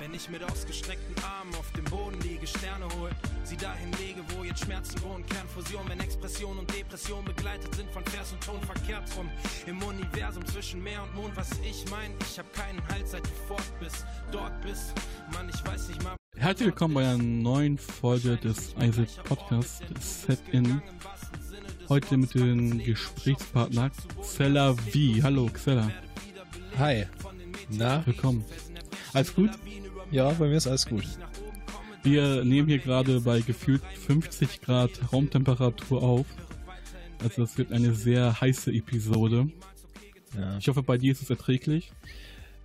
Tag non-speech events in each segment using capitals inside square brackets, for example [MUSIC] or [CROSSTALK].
Wenn ich mit ausgestreckten Armen auf dem Boden liege, Sterne hol, sie dahin lege, wo jetzt Schmerzen wohnen, Kernfusion, wenn Expression und Depression begleitet sind von Vers und Ton verkehrt rum. Im Universum zwischen Meer und Mond, was ich mein, ich hab keinen Halt, seit du fort bist, dort bist. Mann, ich weiß nicht mal. Herzlich willkommen bei einer neuen Folge des Isaac Podcasts, Set-In. Heute mit dem Gesprächspartner Xella V. Hallo Xella. Hi. Na? Willkommen. Alles gut? Ja, bei mir ist alles gut. Wir nehmen hier gerade bei gefühlt 50 Grad Raumtemperatur auf. Also das wird eine sehr heiße Episode. Ja. Ich hoffe, bei dir ist es erträglich.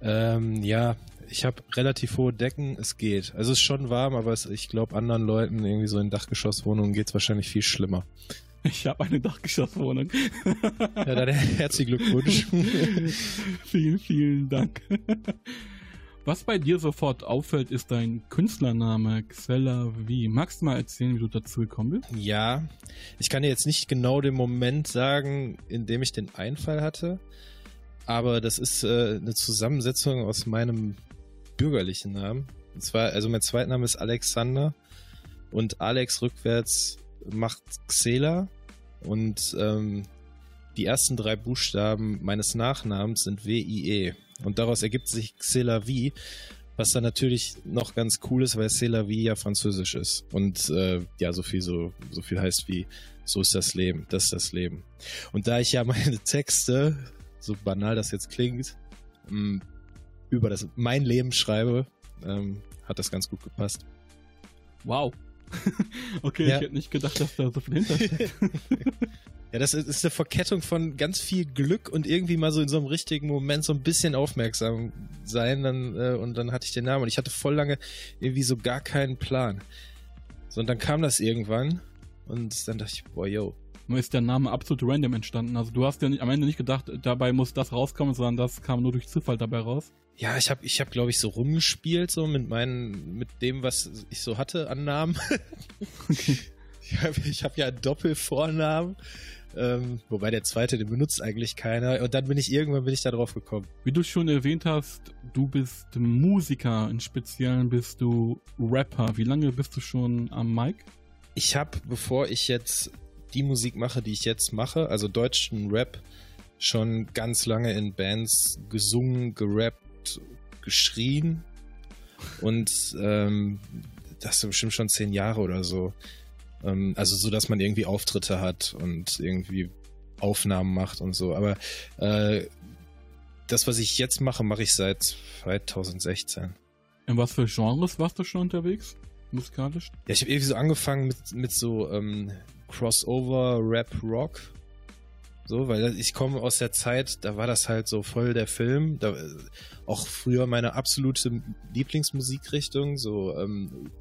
Ähm, ja, ich habe relativ hohe Decken, es geht. Also es ist schon warm, aber es, ich glaube, anderen Leuten irgendwie so in Dachgeschosswohnungen geht es wahrscheinlich viel schlimmer. Ich habe eine Dachgeschosswohnung. ja, dann [LAUGHS] herzlichen Glückwunsch. vielen, vielen Dank. Was bei dir sofort auffällt, ist dein Künstlername Xella V. Magst du mal erzählen, wie du dazu gekommen bist? Ja, ich kann dir jetzt nicht genau den Moment sagen, in dem ich den Einfall hatte, aber das ist äh, eine Zusammensetzung aus meinem bürgerlichen Namen. Und zwar, also mein Zweitname ist Alexander und Alex rückwärts macht Xela und ähm, die ersten drei Buchstaben meines Nachnamens sind W-I-E. Und daraus ergibt sich Xelavi, was dann natürlich noch ganz cool ist, weil Xelavi ja französisch ist. Und äh, ja, so viel, so, so viel heißt wie so ist das Leben, das ist das Leben. Und da ich ja meine Texte, so banal das jetzt klingt, ähm, über das mein Leben schreibe, ähm, hat das ganz gut gepasst. Wow. [LAUGHS] okay, ja. ich hätte nicht gedacht, dass da so viel hintersteckt. [LAUGHS] [LAUGHS] Ja, das ist eine Verkettung von ganz viel Glück und irgendwie mal so in so einem richtigen Moment so ein bisschen aufmerksam sein. Dann, äh, und dann hatte ich den Namen und ich hatte voll lange irgendwie so gar keinen Plan. So, und dann kam das irgendwann und dann dachte ich, boah, yo. Nur ist der Name absolut random entstanden. Also du hast ja nicht, am Ende nicht gedacht, dabei muss das rauskommen, sondern das kam nur durch Zufall dabei raus. Ja, ich habe, ich hab, glaube ich, so rumgespielt so mit meinen, mit dem, was ich so hatte an Namen. [LAUGHS] okay. Ich habe hab ja Doppelvornamen. Ähm, wobei der zweite, den benutzt eigentlich keiner. Und dann bin ich irgendwann bin ich da drauf gekommen. Wie du schon erwähnt hast, du bist Musiker, im Speziellen bist du Rapper. Wie lange bist du schon am Mic? Ich habe, bevor ich jetzt die Musik mache, die ich jetzt mache, also deutschen Rap, schon ganz lange in Bands gesungen, gerappt, geschrien. Und ähm, das sind bestimmt schon zehn Jahre oder so. Ähm, also so, dass man irgendwie Auftritte hat und irgendwie Aufnahmen macht und so. Aber äh, das, was ich jetzt mache, mache ich seit 2016. In was für Genres warst du schon unterwegs? Musikalisch? Ja, ich habe irgendwie so angefangen mit, mit so ähm, Crossover, Rap, Rock. So, weil ich komme aus der Zeit, da war das halt so voll der Film. Da, äh, auch früher meine absolute Lieblingsmusikrichtung, so ähm,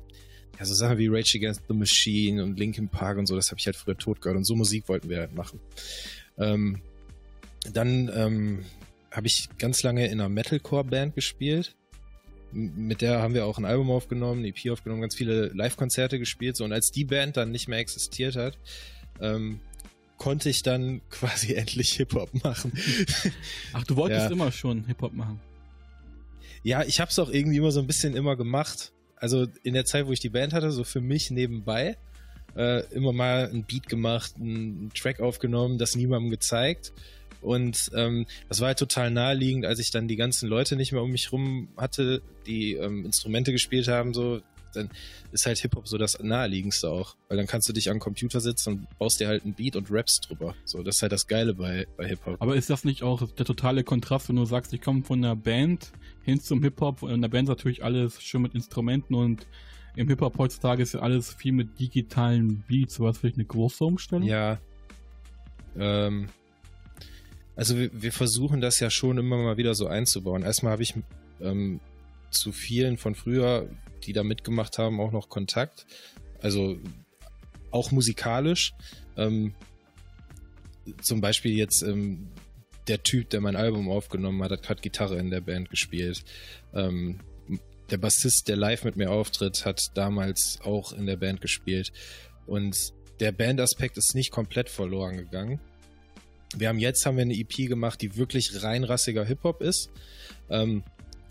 ja, so Sachen wie Rage Against the Machine und Linkin Park und so, das habe ich halt früher tot gehört und so Musik wollten wir halt machen. Ähm, dann ähm, habe ich ganz lange in einer Metalcore-Band gespielt. Mit der haben wir auch ein Album aufgenommen, eine EP aufgenommen, ganz viele Live-Konzerte gespielt. So, und als die Band dann nicht mehr existiert hat, ähm, konnte ich dann [LAUGHS] quasi endlich Hip-Hop machen. Ach, du wolltest ja. immer schon Hip-Hop machen? Ja, ich habe es auch irgendwie immer so ein bisschen immer gemacht also in der Zeit, wo ich die Band hatte, so für mich nebenbei, äh, immer mal ein Beat gemacht, einen Track aufgenommen, das niemandem gezeigt. Und ähm, das war halt total naheliegend, als ich dann die ganzen Leute nicht mehr um mich rum hatte, die ähm, Instrumente gespielt haben, so, dann ist halt Hip-Hop so das naheliegendste auch. Weil dann kannst du dich am Computer sitzen und baust dir halt ein Beat und rappst drüber. So, das ist halt das Geile bei, bei Hip-Hop. Aber ist das nicht auch der totale Kontrast, wenn du sagst, ich komme von einer Band hin zum Hip-Hop in der Band natürlich alles schön mit Instrumenten und im Hip-Hop heutzutage ist ja alles viel mit digitalen Beats. War das vielleicht eine große Umstellung? Ja. Ähm, also wir, wir, versuchen das ja schon immer mal wieder so einzubauen. Erstmal habe ich ähm, zu vielen von früher, die da mitgemacht haben, auch noch Kontakt. Also auch musikalisch. Ähm, zum Beispiel jetzt ähm, der Typ, der mein Album aufgenommen hat, hat Gitarre in der Band gespielt. Ähm, der Bassist, der live mit mir auftritt, hat damals auch in der Band gespielt. Und der Bandaspekt ist nicht komplett verloren gegangen. Wir haben jetzt haben wir eine EP gemacht, die wirklich reinrassiger Hip-Hop ist. Ähm,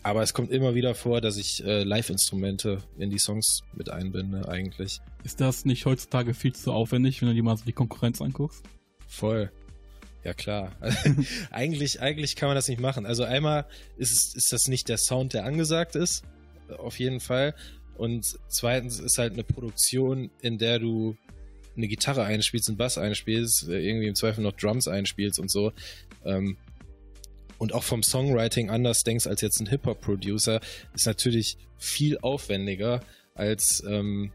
Aber es kommt immer wieder vor, dass ich äh, Live-Instrumente in die Songs mit einbinde, eigentlich. Ist das nicht heutzutage viel zu aufwendig, wenn du dir mal so die Konkurrenz anguckst? Voll. Ja, klar. [LAUGHS] eigentlich, eigentlich kann man das nicht machen. Also einmal ist, ist das nicht der Sound, der angesagt ist. Auf jeden Fall. Und zweitens ist halt eine Produktion, in der du eine Gitarre einspielst, einen Bass einspielst, irgendwie im Zweifel noch Drums einspielst und so. Ähm, und auch vom Songwriting anders denkst als jetzt ein Hip-Hop-Producer, ist natürlich viel aufwendiger als ähm,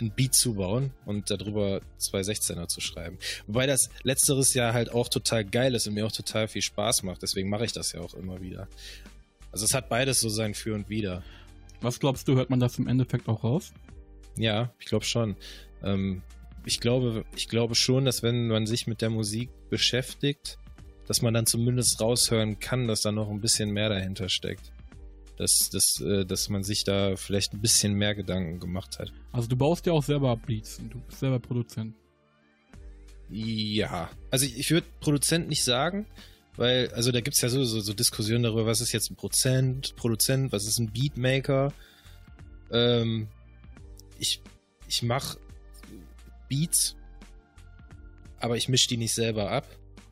ein Beat zu bauen und darüber zwei 16er zu schreiben. Wobei das letzteres ja halt auch total geil ist und mir auch total viel Spaß macht. Deswegen mache ich das ja auch immer wieder. Also es hat beides so sein Für und Wider. Was glaubst du, hört man das im Endeffekt auch raus? Ja, ich glaube schon. Ähm, ich glaube, ich glaube schon, dass wenn man sich mit der Musik beschäftigt, dass man dann zumindest raushören kann, dass da noch ein bisschen mehr dahinter steckt. Dass, dass, äh, dass man sich da vielleicht ein bisschen mehr Gedanken gemacht hat. Also du baust ja auch selber Beats und du bist selber Produzent. Ja, also ich, ich würde Produzent nicht sagen, weil, also da gibt es ja so, so, so, Diskussionen darüber, was ist jetzt ein Prozent, Produzent, was ist ein Beatmaker. Ähm, ich ich mache Beats, aber ich mische die nicht selber ab.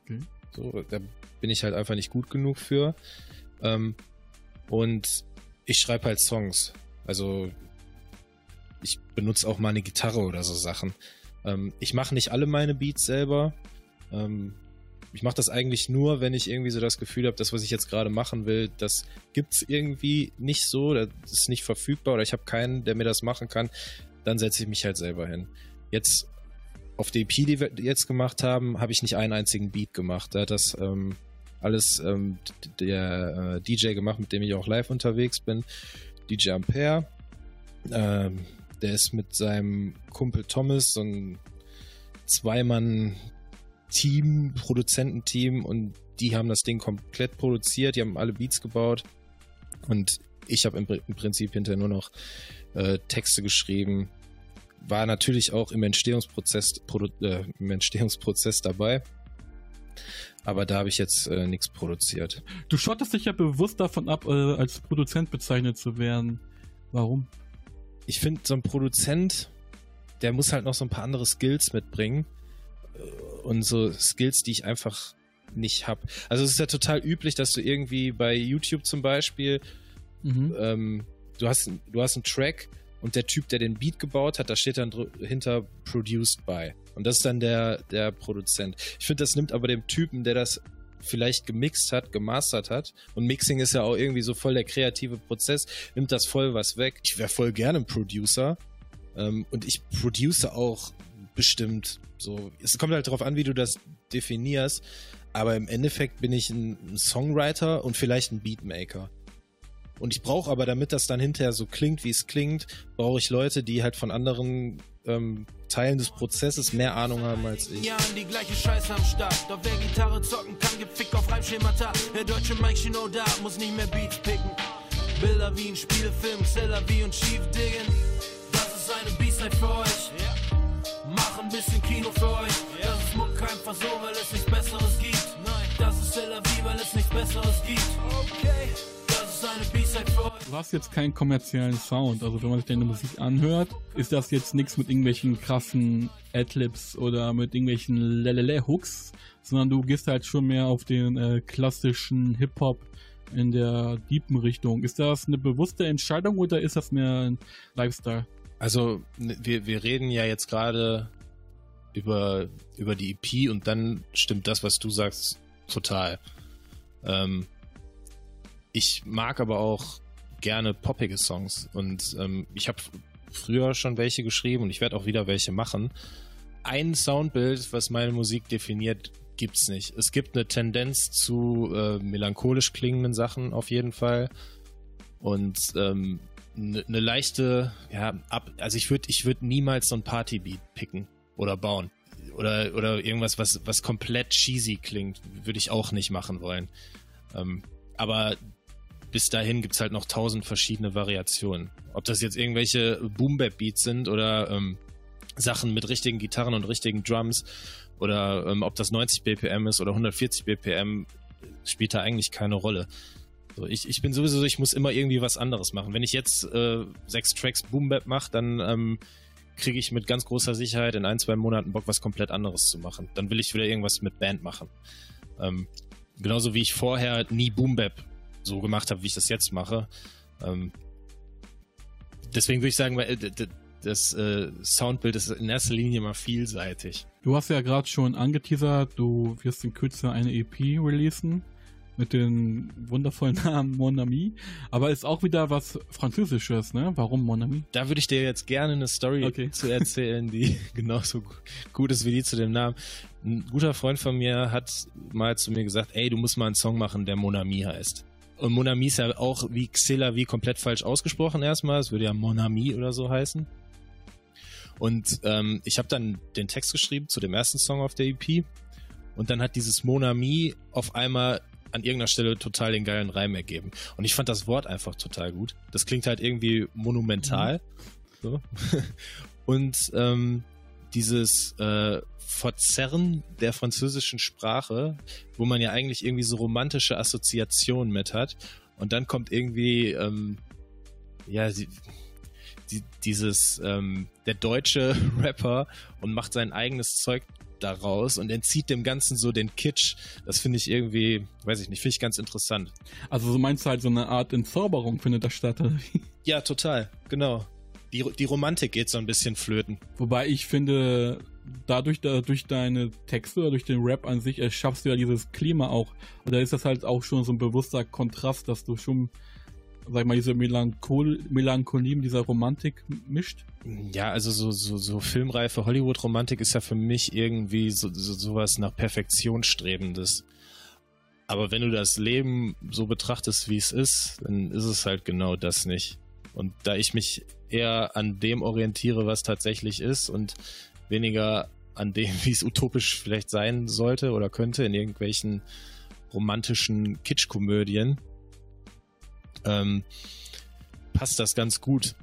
Mhm. So, da bin ich halt einfach nicht gut genug für. Ähm, und ich schreibe halt Songs. Also ich benutze auch mal eine Gitarre oder so Sachen. Ähm, ich mache nicht alle meine Beats selber. Ähm, ich mache das eigentlich nur, wenn ich irgendwie so das Gefühl habe, das, was ich jetzt gerade machen will, das gibt's irgendwie nicht so, das ist nicht verfügbar oder ich habe keinen, der mir das machen kann. Dann setze ich mich halt selber hin. Jetzt auf der EP, die wir jetzt gemacht haben, habe ich nicht einen einzigen Beat gemacht. Da hat das ähm, alles ähm, der äh, DJ gemacht, mit dem ich auch live unterwegs bin. DJ Ampere. Ähm, der ist mit seinem Kumpel Thomas, so ein Zweimann-Team, Produzententeam und die haben das Ding komplett produziert, die haben alle Beats gebaut und ich habe im, im, Prinzip hinterher nur noch äh, Texte geschrieben, war natürlich auch im Entstehungsprozess, äh, im Entstehungsprozess dabei. Aber da habe ich jetzt äh, nichts produziert. Du schottest dich ja bewusst davon ab, äh, als Produzent bezeichnet zu werden. Warum? Ich finde, so ein Produzent, der muss halt noch so ein paar andere Skills mitbringen. Äh, und so Skills, die ich einfach nicht habe. Also es ist ja total üblich, dass du irgendwie bei YouTube zum Beispiel, mhm. ähm, du, hast, du hast einen Track und der Typ, der den Beat gebaut hat, da steht dann hinter Produced by. Und das ist dann der, der Produzent. Ich finde, das nimmt aber dem Typen, der das vielleicht gemixt hat, gemastert hat. Und Mixing ist ja auch irgendwie so voll der kreative Prozess, nimmt das voll was weg. Ich wäre voll gerne ein Producer. Ähm, und ich produce auch bestimmt so. Es kommt halt darauf an, wie du das definierst. Aber im Endeffekt bin ich ein, ein Songwriter und vielleicht ein Beatmaker. Und ich brauche aber, damit das dann hinterher so klingt, wie es klingt, brauche ich Leute, die halt von anderen ähm, Teilen des Prozesses mehr Ahnung haben als ich. Ja, die gleiche Scheiße am Start. Doch wer Gitarre zocken kann, gibt Fick auf Reimschemata. Der deutsche Mike Chino da, muss nicht mehr Beats picken. Bilder wie ein Spielfilm, Zeller wie und Schief diggen. Das ist eine B-Side für euch. Mach ein bisschen Kino für euch. Das ist Muck einfach so, weil es nichts Besseres gibt. Nein, das ist Tel Aviv, weil es nichts Besseres gibt. Okay. Du hast jetzt keinen kommerziellen Sound. Also wenn man sich deine Musik anhört, ist das jetzt nichts mit irgendwelchen krassen Adlibs oder mit irgendwelchen Lelele-Hooks, sondern du gehst halt schon mehr auf den äh, klassischen Hip-Hop in der deepen Richtung. Ist das eine bewusste Entscheidung oder ist das mehr ein Lifestyle? Also wir, wir reden ja jetzt gerade über, über die EP und dann stimmt das, was du sagst, total. Ähm, ich mag aber auch gerne poppige Songs und ähm, ich habe früher schon welche geschrieben und ich werde auch wieder welche machen. Ein Soundbild, was meine Musik definiert, gibt's nicht. Es gibt eine Tendenz zu äh, melancholisch klingenden Sachen auf jeden Fall und ähm, eine ne leichte, ja, ab, also ich würde ich würde niemals so ein Partybeat picken oder bauen oder oder irgendwas, was was komplett cheesy klingt, würde ich auch nicht machen wollen. Ähm, aber bis dahin gibt es halt noch tausend verschiedene Variationen. Ob das jetzt irgendwelche Boom-Bap-Beats sind oder ähm, Sachen mit richtigen Gitarren und richtigen Drums oder ähm, ob das 90 BPM ist oder 140 BPM, spielt da eigentlich keine Rolle. So, ich, ich bin sowieso, ich muss immer irgendwie was anderes machen. Wenn ich jetzt äh, sechs Tracks Boom Bap mache, dann ähm, kriege ich mit ganz großer Sicherheit in ein, zwei Monaten Bock, was komplett anderes zu machen. Dann will ich wieder irgendwas mit Band machen. Ähm, genauso wie ich vorher nie Boom Bap so gemacht habe, wie ich das jetzt mache. Ähm, deswegen würde ich sagen, weil, äh, das äh, Soundbild ist in erster Linie mal vielseitig. Du hast ja gerade schon angeteasert, du wirst in Kürze eine EP releasen mit dem wundervollen [LAUGHS] Namen Mon Ami. Aber ist auch wieder was Französisches, ne? Warum Mon Ami? Da würde ich dir jetzt gerne eine Story okay. zu erzählen, die [LAUGHS] genauso gut ist wie die zu dem Namen. Ein guter Freund von mir hat mal zu mir gesagt, ey, du musst mal einen Song machen, der Mon Ami heißt. Und Mon Ami ist ja auch wie Xela wie komplett falsch ausgesprochen erstmal. Es würde ja Mon Ami oder so heißen. Und ähm, ich habe dann den Text geschrieben zu dem ersten Song auf der EP. Und dann hat dieses Mon Ami auf einmal an irgendeiner Stelle total den geilen Reim ergeben. Und ich fand das Wort einfach total gut. Das klingt halt irgendwie monumental. Mhm. So. [LAUGHS] Und ähm, dieses äh, Verzerren der französischen Sprache, wo man ja eigentlich irgendwie so romantische Assoziationen mit hat. Und dann kommt irgendwie, ähm, ja, die, die, dieses, ähm, der deutsche [LAUGHS] Rapper und macht sein eigenes Zeug daraus und entzieht dem Ganzen so den Kitsch. Das finde ich irgendwie, weiß ich nicht, finde ich ganz interessant. Also so meinst du halt so eine Art Entzauberung findet da statt? Ja, total, genau. Die, die Romantik geht so ein bisschen flöten. Wobei ich finde, dadurch, durch deine Texte oder durch den Rap an sich, erschaffst du ja dieses Klima auch. Oder ist das halt auch schon so ein bewusster Kontrast, dass du schon sag mal, diese Melanchol Melancholie mit dieser Romantik mischt? Ja, also so, so, so filmreife Hollywood-Romantik ist ja für mich irgendwie so, so, sowas nach Perfektion strebendes. Aber wenn du das Leben so betrachtest, wie es ist, dann ist es halt genau das nicht. Und da ich mich eher an dem orientiere, was tatsächlich ist und weniger an dem, [LAUGHS] wie es utopisch vielleicht sein sollte oder könnte in irgendwelchen romantischen Kitschkomödien, ähm, passt das ganz gut.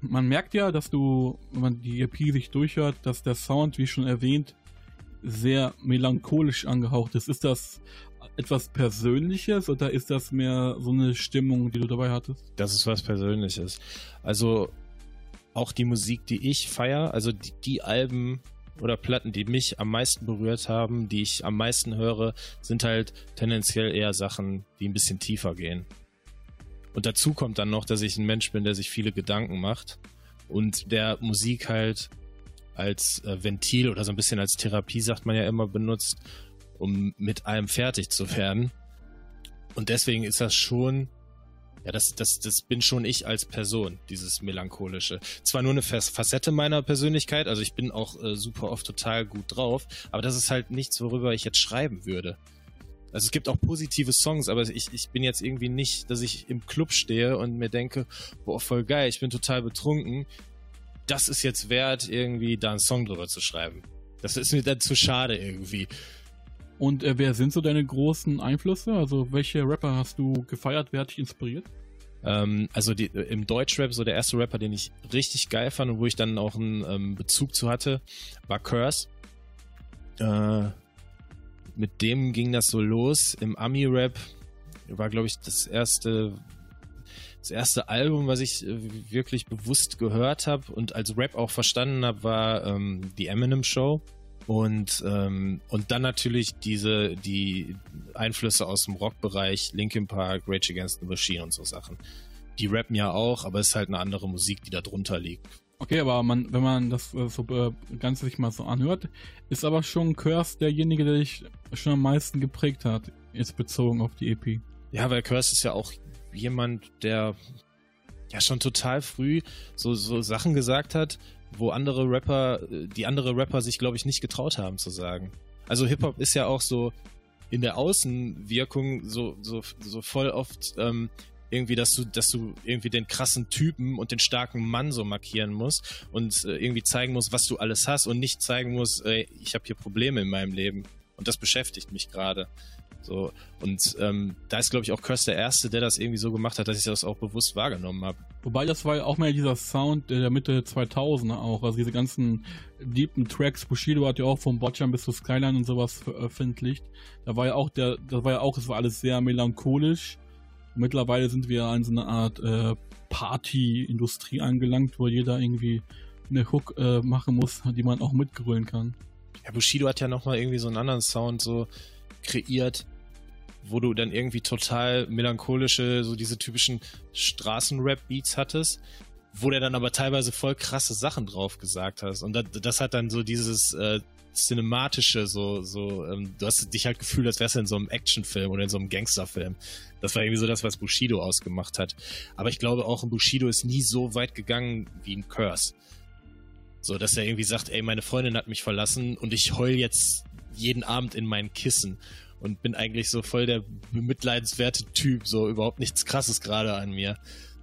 Man merkt ja, dass du, wenn man die EP sich durchhört, dass der Sound, wie schon erwähnt, sehr melancholisch angehaucht ist. Ist das etwas Persönliches oder ist das mehr so eine Stimmung, die du dabei hattest? Das ist was Persönliches. Also auch die Musik, die ich feiere, also die, die Alben oder Platten, die mich am meisten berührt haben, die ich am meisten höre, sind halt tendenziell eher Sachen, die ein bisschen tiefer gehen. Und dazu kommt dann noch, dass ich ein Mensch bin, der sich viele Gedanken macht und der Musik halt als äh, Ventil oder so ein bisschen als Therapie, sagt man ja immer, benutzt, um mit allem fertig zu werden. Und deswegen ist das schon, ja, das, das, das bin schon ich als Person, dieses Melancholische. Zwar nur eine Facette meiner Persönlichkeit, also ich bin auch äh, super oft total gut drauf, aber das ist halt nichts, worüber ich jetzt schreiben würde. Also es gibt auch positive Songs, aber ich, ich bin jetzt irgendwie nicht, dass ich im Club stehe und mir denke, boah, voll geil, ich bin total betrunken. Das ist jetzt wert, irgendwie da einen Song drüber zu schreiben. Das ist mir dann zu schade irgendwie. Und äh, wer sind so deine großen Einflüsse? Also welche Rapper hast du gefeiert? Wer hat dich inspiriert? Ähm, also die, im Deutschrap, so der erste Rapper, den ich richtig geil fand und wo ich dann auch einen ähm, Bezug zu hatte, war Curse. Äh, mit dem ging das so los im Ami-Rap. War, glaube ich, das erste, das erste Album, was ich äh, wirklich bewusst gehört habe und als Rap auch verstanden habe, war ähm, die Eminem Show. Und, ähm, und dann natürlich diese, die Einflüsse aus dem Rockbereich, Linkin Park, Rage Against the Machine und so Sachen. Die rappen ja auch, aber es ist halt eine andere Musik, die da drunter liegt. Okay, aber man, wenn man das äh, so äh, Ganze sich mal so anhört, ist aber schon Curse derjenige, der dich schon am meisten geprägt hat, jetzt bezogen auf die EP. Ja, weil Curse ist ja auch jemand, der ja schon total früh so, so Sachen gesagt hat, wo andere Rapper, die andere Rapper sich, glaube ich, nicht getraut haben zu sagen. Also Hip-Hop ist ja auch so in der Außenwirkung so, so, so voll oft ähm, irgendwie, dass du, dass du irgendwie den krassen Typen und den starken Mann so markieren musst und äh, irgendwie zeigen musst, was du alles hast und nicht zeigen musst, ey, ich habe hier Probleme in meinem Leben und das beschäftigt mich gerade. So und ähm, da ist glaube ich auch Curse der erste, der das irgendwie so gemacht hat, dass ich das auch bewusst wahrgenommen habe. Wobei das war ja auch mehr dieser Sound der Mitte 2000er auch, also diese ganzen deepen Tracks. Bushido hat ja auch vom Botchan bis zu Skyline und sowas veröffentlicht. Da war ja auch der, das war ja auch, es war alles sehr melancholisch Mittlerweile sind wir an so einer Art äh, Party-Industrie angelangt, wo jeder irgendwie eine Hook äh, machen muss, die man auch mitgrölen kann. Ja, Bushido hat ja nochmal irgendwie so einen anderen Sound so kreiert, wo du dann irgendwie total melancholische, so diese typischen Straßenrap-Beats hattest, wo der dann aber teilweise voll krasse Sachen drauf gesagt hast. Und das, das hat dann so dieses äh, cinematische, so, so, ähm, du hast dich halt gefühlt, als wärst du in so einem Actionfilm oder in so einem Gangsterfilm. Das war irgendwie so das, was Bushido ausgemacht hat. Aber ich glaube auch, ein Bushido ist nie so weit gegangen wie ein Curse. So, dass er irgendwie sagt, ey, meine Freundin hat mich verlassen und ich heul jetzt jeden Abend in mein Kissen und bin eigentlich so voll der bemitleidenswerte Typ, so überhaupt nichts krasses gerade an mir.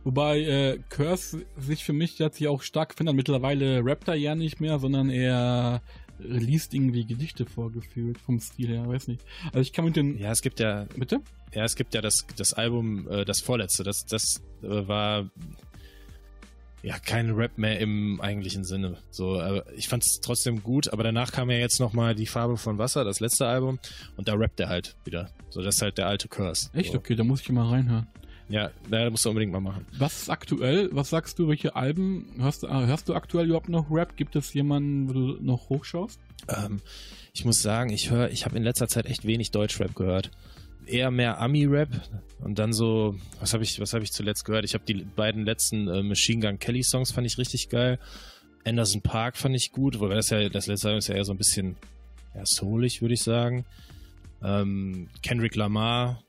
Wobei äh, Curse sich für mich jetzt ja auch stark findet. Mittlerweile rappt er ja nicht mehr, sondern er liest irgendwie Gedichte vorgefühlt vom Stil her, weiß nicht. Also ich kann mit den. Ja, es gibt ja. Bitte? Ja, es gibt ja das, das Album, äh, das vorletzte, das, das äh, war ja kein Rap mehr im eigentlichen Sinne. So, ich fand es trotzdem gut, aber danach kam ja jetzt nochmal die Farbe von Wasser, das letzte Album, und da rappt er halt wieder. So, das ist halt der alte Curse. Echt? So. Okay, da muss ich mal reinhören. Ja, da musst du unbedingt mal machen. Was ist aktuell? Was sagst du, welche Alben hörst, du- äh, hörst du aktuell überhaupt noch Rap? Gibt es jemanden, wo du noch hochschaust? Ähm, ich muss sagen, ich höre, ich habe in letzter Zeit echt wenig Deutschrap gehört. Eher mehr Ami-Rap und dann so, was habe ich, was ich zuletzt gehört? Ich habe die beiden letzten äh, Machine Gun Kelly Songs fand ich richtig geil. Anderson Park fand ich gut, wobei das ja das letzte Album ist ja eher so ein bisschen ja, soulig, würde ich sagen. Ähm, Kendrick Lamar.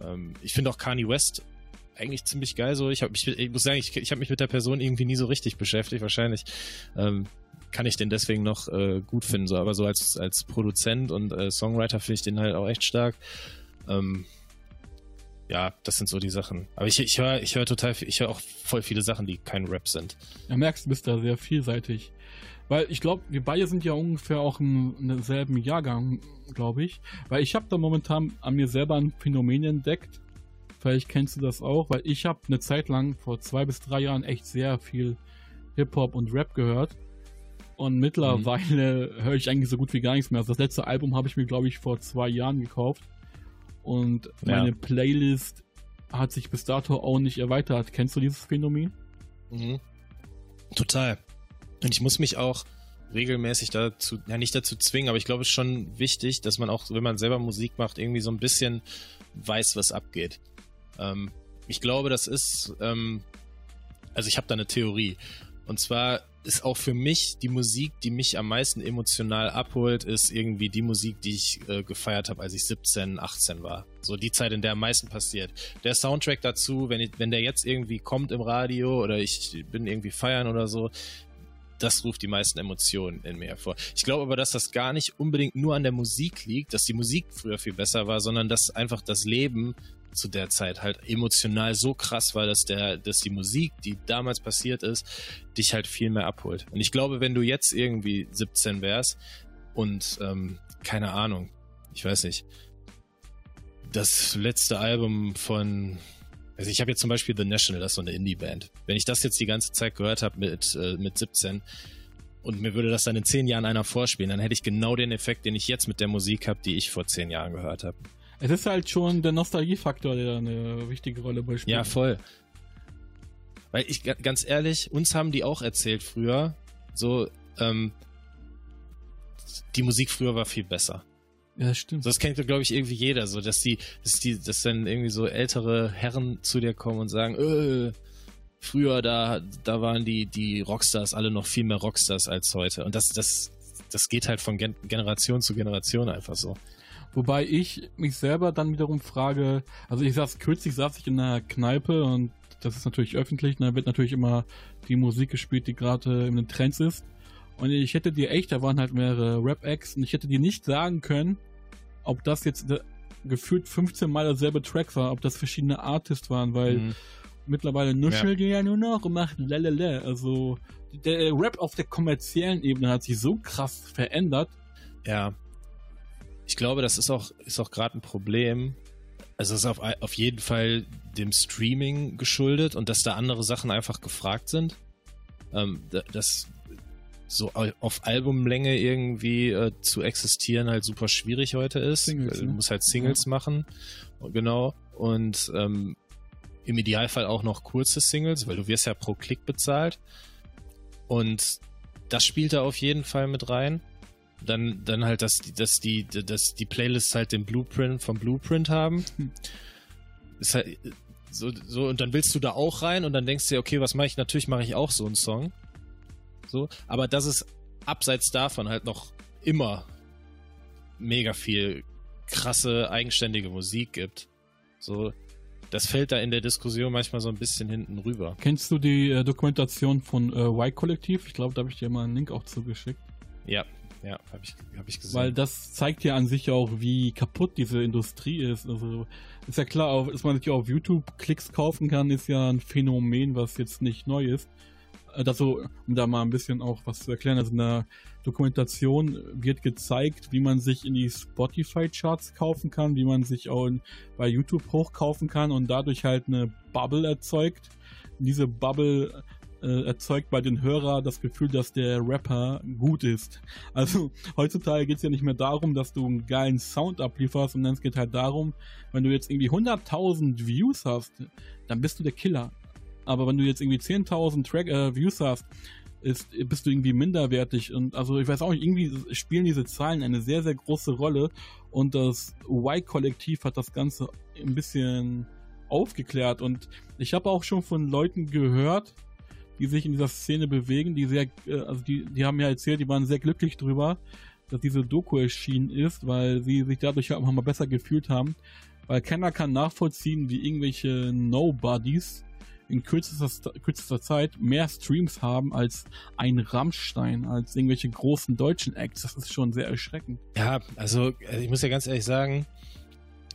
Ähm, ich finde auch Kanye West eigentlich ziemlich geil so. Ich, hab mich, ich muss sagen, ich, ich habe mich mit der Person irgendwie nie so richtig beschäftigt. Wahrscheinlich ähm, kann ich den deswegen noch äh, gut finden. So, aber so als, als Produzent und äh, Songwriter finde ich den halt auch echt stark. Ähm, ja, das sind so die Sachen. Aber ich, ich höre ich hör total ich höre auch voll viele Sachen, die kein Rap sind. Ja, merkst, du bist da sehr vielseitig. Weil ich glaube, wir beide sind ja ungefähr auch im, im selben Jahrgang, glaube ich. Weil ich habe da momentan an mir selber ein Phänomen entdeckt. Vielleicht kennst du das auch, weil ich habe eine Zeit lang, vor zwei bis drei Jahren, echt sehr viel Hip-Hop und Rap gehört. Und mittlerweile höre ich eigentlich so gut wie gar nichts mehr. Also das letzte Album habe ich mir, glaube ich, vor zwei Jahren gekauft. Und Ja. meine Playlist hat sich bis dato auch nicht erweitert. Kennst du dieses Phänomen? Mhm. Total. Und ich muss mich auch regelmäßig dazu, ja nicht dazu zwingen, aber ich glaube, es ist schon wichtig, dass man auch, wenn man selber Musik macht, irgendwie so ein bisschen weiß, was abgeht. Ähm, ich glaube, das ist, ähm, also ich habe da eine Theorie. Und zwar ist auch für mich die Musik, die mich am meisten emotional abholt, ist irgendwie die Musik, die ich äh, gefeiert habe, als ich 17, 18 war. So die Zeit, in der am meisten passiert. Der Soundtrack dazu, wenn, ich, wenn der jetzt irgendwie kommt im Radio oder ich bin irgendwie feiern oder so, das ruft die meisten Emotionen in mir hervor. Ich glaube aber, dass das gar nicht unbedingt nur an der Musik liegt, dass die Musik früher viel besser war, sondern dass einfach das Leben zu der Zeit halt emotional so krass war, dass der, dass die Musik, die damals passiert ist, dich halt viel mehr abholt. Und ich glaube, wenn du jetzt irgendwie 17 wärst und ähm, keine Ahnung, ich weiß nicht, das letzte Album von also ich habe jetzt zum Beispiel The National, das ist so eine Indie-Band. Wenn ich das jetzt die ganze Zeit gehört habe mit, äh, mit 17 und mir würde das dann in 10 Jahren einer vorspielen, dann hätte ich genau den Effekt, den ich jetzt mit der Musik habe, die ich vor 10 Jahren gehört habe. Es ist halt schon der Nostalgiefaktor, der eine wichtige Rolle bei spielt. Ja, voll. Weil ich, ga- ganz ehrlich, uns haben die auch erzählt früher, so, ähm, die Musik früher war viel besser. ja stimmt. So, das kennt, glaube ich, irgendwie jeder, so, dass die, dass die, dass dann irgendwie so ältere Herren zu dir kommen und sagen, äh, früher da, da waren die, die Rockstars alle noch viel mehr Rockstars als heute. Und das, das, das geht halt von Gen Generation zu Generation einfach so. Wobei ich mich selber dann wiederum frage, also ich saß kürzlich saß ich in einer Kneipe und das ist natürlich öffentlich, und da wird natürlich immer die Musik gespielt, die gerade in den Trends ist. Und ich hätte dir echt, da waren halt mehrere Rap-Acts und ich hätte dir nicht sagen können, ob das jetzt äh, gefühlt 15 Mal derselbe Track war, ob das verschiedene Artists waren, weil Mhm. mittlerweile nuschelt ihr ja nur noch und macht lalala. Also der Rap auf der kommerziellen Ebene hat sich so krass verändert. Ja. Ich glaube, das ist auch, ist auch gerade ein Problem. Also es ist auf, auf jeden Fall dem Streaming geschuldet und dass da andere Sachen einfach gefragt sind. Ähm, da- dass so au- auf Albumlänge irgendwie äh, zu existieren halt super schwierig heute ist. Singles, du ne? musst halt Singles machen. Und Genau. Und ähm, im Idealfall auch noch kurze Singles, weil du wirst ja pro Klick bezahlt. Und das spielt da auf jeden Fall mit rein. Dann, dann halt, dass, dass, die, dass die Playlists halt den Blueprint vom Blueprint haben. Hm. Ist halt, so, so, und dann willst du da auch rein und dann denkst du dir, okay, was mache ich? Natürlich mache ich auch so einen Song. So, aber dass es abseits davon halt noch immer mega viel krasse, eigenständige Musik gibt. So, das fällt da in der Diskussion manchmal so ein bisschen hinten rüber. Kennst du die äh, Dokumentation von äh, Y-Kollektiv? Ich glaube, da habe ich dir mal einen Link auch zugeschickt. Ja, ja, habe ich, hab ich gesehen. Weil das zeigt ja an sich auch, wie kaputt diese Industrie ist. Also ist ja klar, dass man sich auf YouTube Klicks kaufen kann, ist ja ein Phänomen, was jetzt nicht neu ist. Also, um da mal ein bisschen auch was zu erklären, also in der Dokumentation wird gezeigt, wie man sich in die Spotify-Charts kaufen kann, wie man sich auch bei YouTube hochkaufen kann und dadurch halt eine Bubble erzeugt. Diese Bubble äh, erzeugt bei den Hörern das Gefühl, dass der Rapper gut ist. Also heutzutage geht es ja nicht mehr darum, dass du einen geilen Sound ablieferst, sondern es geht halt darum, wenn du jetzt irgendwie 100.000 Views hast, dann bist du der Killer. Aber wenn du jetzt irgendwie 10.000 Track äh, Views hast, ist, bist du irgendwie minderwertig. Und also ich weiß auch nicht, irgendwie spielen diese Zahlen eine sehr, sehr große Rolle. Und das Y-Kollektiv hat das Ganze ein bisschen aufgeklärt. Und ich habe auch schon von Leuten gehört, die sich in dieser Szene bewegen, die sehr, äh, also die, die haben ja erzählt, die waren sehr glücklich drüber, dass diese Doku erschienen ist, weil sie sich dadurch auch mal besser gefühlt haben. Weil keiner kann nachvollziehen, wie irgendwelche Nobodies in kürzester, kürzester Zeit mehr Streams haben als ein Rammstein, als irgendwelche großen deutschen Acts. Das ist schon sehr erschreckend. Ja, also äh, ich muss ja ganz ehrlich sagen,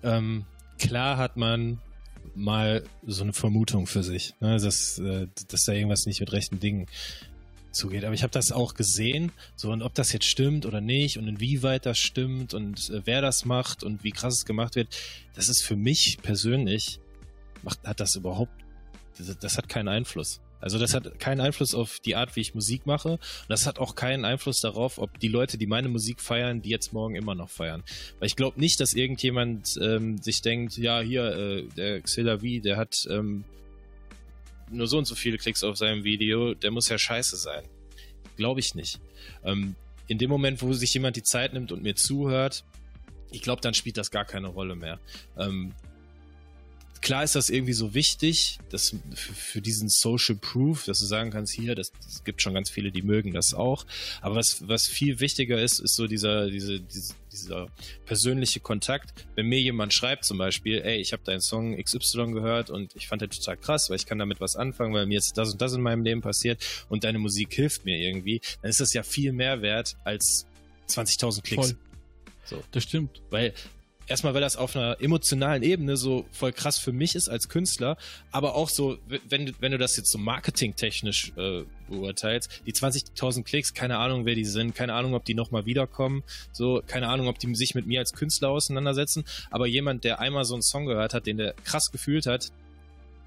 ähm, klar hat man mal so eine Vermutung für sich, ne, dass, äh, dass da irgendwas nicht mit rechten Dingen zugeht. Aber ich habe das auch gesehen, so und ob das jetzt stimmt oder nicht und inwieweit das stimmt und äh, wer das macht und wie krass es gemacht wird, das ist für mich persönlich macht, hat das überhaupt das, das hat keinen Einfluss. Also das hat keinen Einfluss auf die Art, wie ich Musik mache. Und das hat auch keinen Einfluss darauf, ob die Leute, die meine Musik feiern, die jetzt morgen immer noch feiern. Weil ich glaube nicht, dass irgendjemand ähm, sich denkt, ja, hier, äh, der V, der hat ähm, nur so und so viele Klicks auf seinem Video, der muss ja scheiße sein. Glaube ich nicht. Ähm, in dem Moment, wo sich jemand die Zeit nimmt und mir zuhört, ich glaube, dann spielt das gar keine Rolle mehr. Ähm, klar ist das irgendwie so wichtig, dass für, für, diesen Social Proof, dass du sagen kannst, hier, das, das, gibt schon ganz viele, die mögen das auch. Aber was, was viel wichtiger ist, ist so dieser, diese, diese, dieser persönliche Kontakt. Wenn mir jemand schreibt zum Beispiel, ey, ich habe deinen Song XY gehört und ich fand den total krass, weil ich kann damit was anfangen, weil mir jetzt das und das in meinem Leben passiert und deine Musik hilft mir irgendwie, dann ist das ja viel mehr wert als 20.000 Klicks. Voll. So. Das stimmt. Weil erstmal, weil das auf einer emotionalen Ebene so voll krass für mich ist als Künstler, aber auch so, wenn, wenn du das jetzt so marketingtechnisch äh, beurteilst, die 20.000 Klicks, keine Ahnung, wer die sind, keine Ahnung, ob die nochmal wiederkommen, so, keine Ahnung, ob die sich mit mir als Künstler auseinandersetzen, aber jemand, der einmal so einen Song gehört hat, den der krass gefühlt hat,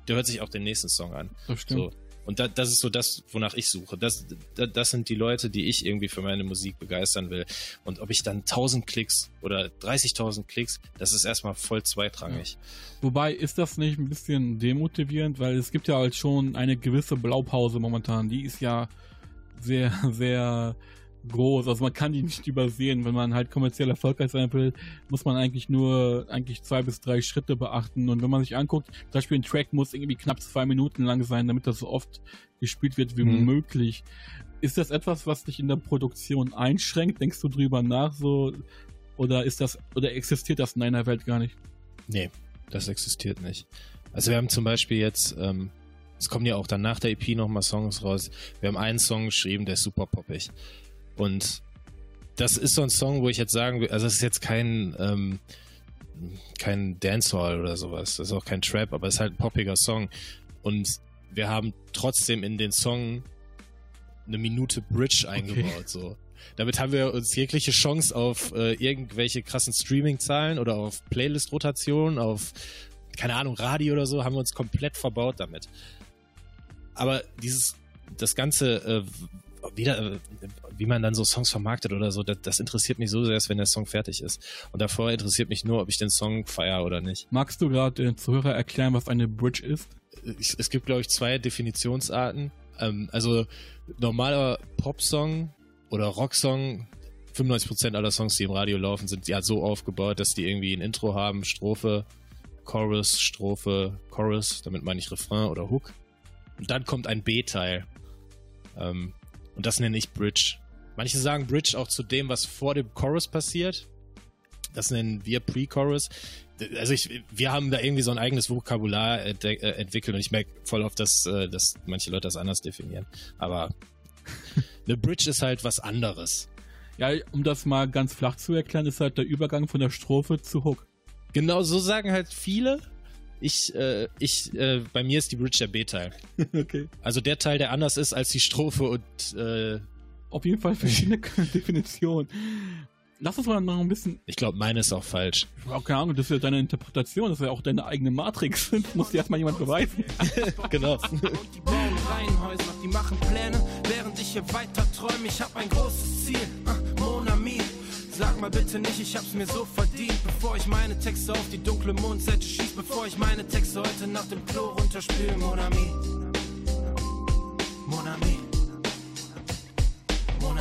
der hört sich auch den nächsten Song an. Das stimmt. So. Und da, das ist so das, wonach ich suche. Das, das, das sind die Leute, die ich irgendwie für meine Musik begeistern will. Und ob ich dann 1000 Klicks oder 30.000 Klicks, das ist erstmal voll zweitrangig. Ja. Wobei, ist das nicht ein bisschen demotivierend? Weil es gibt ja halt schon eine gewisse Blaupause momentan. Die ist ja sehr, [LAUGHS] sehr groß. Also man kann die nicht übersehen. Wenn man halt kommerziell erfolgreich sein will, muss man eigentlich nur eigentlich zwei bis drei Schritte beachten. Und wenn man sich anguckt, zum Beispiel ein Track muss irgendwie knapp zwei Minuten lang sein, damit das so oft gespielt wird wie mhm. möglich. Ist das etwas, was dich in der Produktion einschränkt? Denkst du drüber nach so? Oder ist das, oder existiert das in deiner Welt gar nicht? Nee, das existiert nicht. Also wir haben zum Beispiel jetzt, ähm, es kommen ja auch dann nach der EP nochmal Songs raus. Wir haben einen Song geschrieben, der ist super poppig. Und das ist so ein Song, wo ich jetzt sagen will, also es ist jetzt kein, ähm, kein Dancehall oder sowas, das ist auch kein Trap, aber es ist halt ein poppiger Song. Und wir haben trotzdem in den Song eine Minute Bridge eingebaut, okay. so. Damit haben wir uns jegliche Chance auf äh, irgendwelche krassen Streaming-Zahlen oder auf Playlist-Rotation, auf, keine Ahnung, Radio oder so, haben wir uns komplett verbaut damit. Aber dieses, das Ganze, äh, wieder, wie man dann so Songs vermarktet oder so, das, das interessiert mich so sehr, wenn der Song fertig ist. Und davor interessiert mich nur, ob ich den Song feiere oder nicht. Magst du gerade den Zuhörer erklären, was eine Bridge ist? Es, es gibt, glaube ich, zwei Definitionsarten. Ähm, also normaler Popsong oder Rocksong 95% aller Songs, die im Radio laufen, sind ja so aufgebaut, dass die irgendwie ein Intro haben, Strophe, Chorus, Strophe, Chorus, damit meine ich Refrain oder Hook. Und dann kommt ein B-Teil. Ähm, und das nenne ich Bridge. Manche sagen Bridge auch zu dem, was vor dem Chorus passiert. Das nennen wir Pre-Chorus. Also ich, wir haben da irgendwie so ein eigenes Vokabular äh, entwickelt und ich merke voll auf, dass, äh, dass manche Leute das anders definieren. Aber [LAUGHS] eine Bridge ist halt was anderes. Ja, um das mal ganz flach zu erklären, ist halt der Übergang von der Strophe zu Hook. Genau, so sagen halt viele. Ich, äh, ich, äh, bei mir ist die Bridge der B-Teil. [LAUGHS] okay. Also der Teil, der anders ist als die Strophe und äh, auf jeden Fall verschiedene [LAUGHS] Definitionen. Lass uns mal noch ein bisschen. Ich glaube, meine ist auch falsch. Oh, keine Ahnung, das ist ja deine Interpretation, das ist ja auch deine eigene Matrix. [LAUGHS] Das muss dir erstmal jemand beweisen. genau. Und die bauen Reihenhäuser, die machen Pläne, während ich hier weiter träume. Ich hab ein großes Ziel, uh, Ami. Sag mal bitte nicht, ich hab's mir so verdient, bevor ich meine Texte auf die dunkle Mondseite schieß, bevor ich meine Texte heute nach dem Klo runterspüle, Mon Ami. Mon Ami.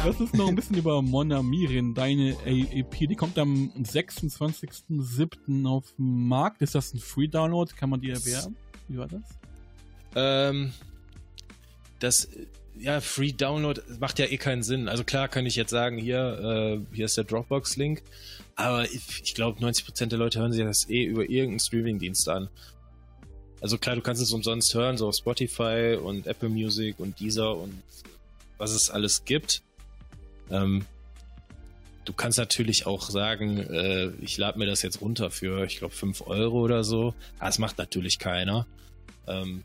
Lass uns noch ein bisschen über Monamirin, deine EP. Die kommt am 26.07. auf den Markt. Ist das ein Free-Download? Kann man die erwerben? Wie war das? Ähm, das, ja, Free-Download macht ja eh keinen Sinn. Also klar kann ich jetzt sagen, hier, äh, hier ist der Dropbox-Link. Aber ich, ich glaube, 90% der Leute hören sich das eh über irgendeinen Streaming-Dienst an. Also klar, du kannst es umsonst hören, so auf Spotify und Apple Music und Deezer und was es alles gibt. Ähm, du kannst natürlich auch sagen, äh, ich lade mir das jetzt runter für, ich glaube, 5 Euro oder so. Das macht natürlich keiner. Ähm,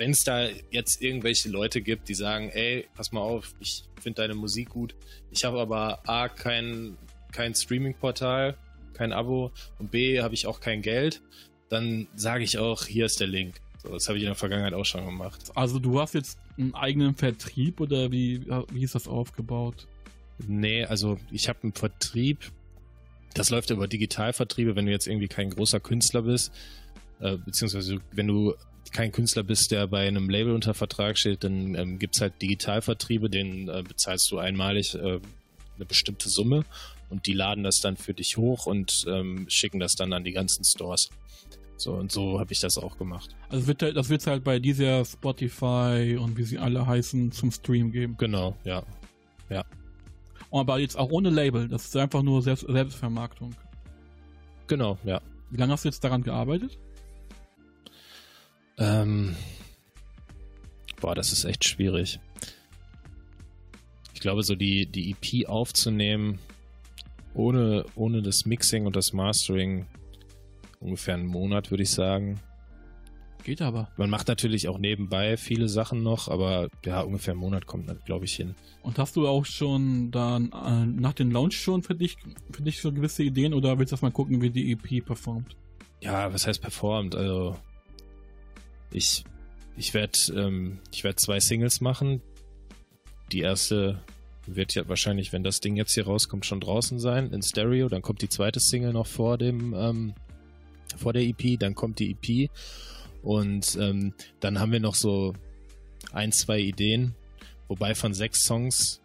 Wenn es da jetzt irgendwelche Leute gibt, die sagen, ey, pass mal auf, ich finde deine Musik gut, ich habe aber A, kein, kein Streaming-Portal, kein Abo und B, habe ich auch kein Geld, dann sage ich auch, hier ist der Link. So, das habe ich in der Vergangenheit auch schon gemacht. Also du hast jetzt einen eigenen Vertrieb oder wie, wie ist das aufgebaut? Nee, also ich habe einen Vertrieb, das läuft über Digitalvertriebe, wenn du jetzt irgendwie kein großer Künstler bist, äh, beziehungsweise wenn du kein Künstler bist, der bei einem Label unter Vertrag steht, dann ähm, gibt es halt Digitalvertriebe, denen äh, bezahlst du einmalig äh, eine bestimmte Summe und die laden das dann für dich hoch und ähm, schicken das dann an die ganzen Stores. So, und so habe ich das auch gemacht. Also wird, das wird es halt bei dieser Spotify und wie sie alle heißen zum Stream geben. Genau, ja. Ja. Aber jetzt auch ohne Label, das ist einfach nur Selbst Selbstvermarktung. Genau, ja. Wie lange hast du jetzt daran gearbeitet? Ähm, boah, das ist echt schwierig. Ich glaube, so die, die EP aufzunehmen, ohne, ohne das Mixing und das Mastering, ungefähr einen Monat, würde ich sagen. Geht aber. Man macht natürlich auch nebenbei viele Sachen noch, aber ja, ungefähr einen Monat kommt, glaube ich, hin. Und hast du auch schon dann äh, nach dem Launch schon für dich, für dich so gewisse Ideen oder willst du erst mal gucken, wie die EP performt? Ja, was heißt performt? Also ich, ich werde ähm, ich werd zwei Singles machen. Die erste wird ja wahrscheinlich, wenn das Ding jetzt hier rauskommt, schon draußen sein in Stereo. Dann kommt die zweite Single noch vor dem ähm, vor der EP. Dann kommt die EP und ähm, dann haben wir noch so ein, zwei Ideen. Wobei von sechs Songs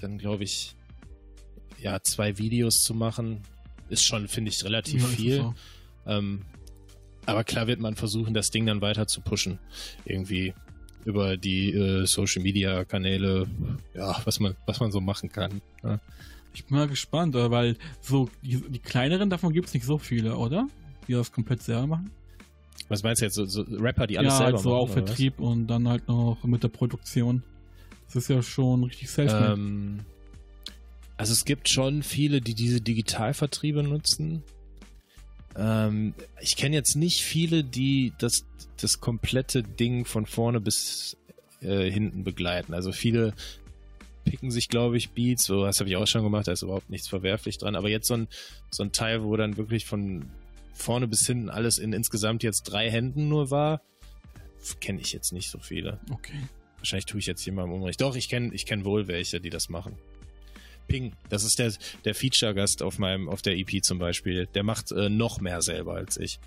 dann glaube ich ja zwei Videos zu machen ist schon finde ich relativ viel. Ähm, aber klar wird man versuchen, das Ding dann weiter zu pushen. Irgendwie über die äh, Social Media Kanäle, ja, was man, was man so machen kann. Ja. Ich bin mal gespannt, weil so die, die kleineren davon gibt es nicht so viele, oder? Die das komplett selber machen. Was meinst du jetzt? So, so Rapper, die alles ja, selber halt so machen? auch Vertrieb was? und dann halt noch mit der Produktion. Das ist ja schon richtig self ähm, Also es gibt schon viele, die diese Digitalvertriebe nutzen. Ähm, ich kenne jetzt nicht viele, die das, das komplette Ding von vorne bis äh, hinten begleiten. Also viele picken sich, glaube ich, Beats, so das habe ich auch schon gemacht, da ist überhaupt nichts verwerflich dran. Aber jetzt so ein, so ein Teil, wo dann wirklich von vorne bis hinten alles in insgesamt jetzt drei Händen nur war, kenne ich jetzt nicht so viele. Okay. wahrscheinlich tue ich jetzt jemandem Unrecht. Doch, ich kenne ich kenn wohl welche, die das machen. Ping, das ist der, der Feature-Gast auf meinem, auf der EP zum Beispiel. Der macht äh, noch mehr selber als ich.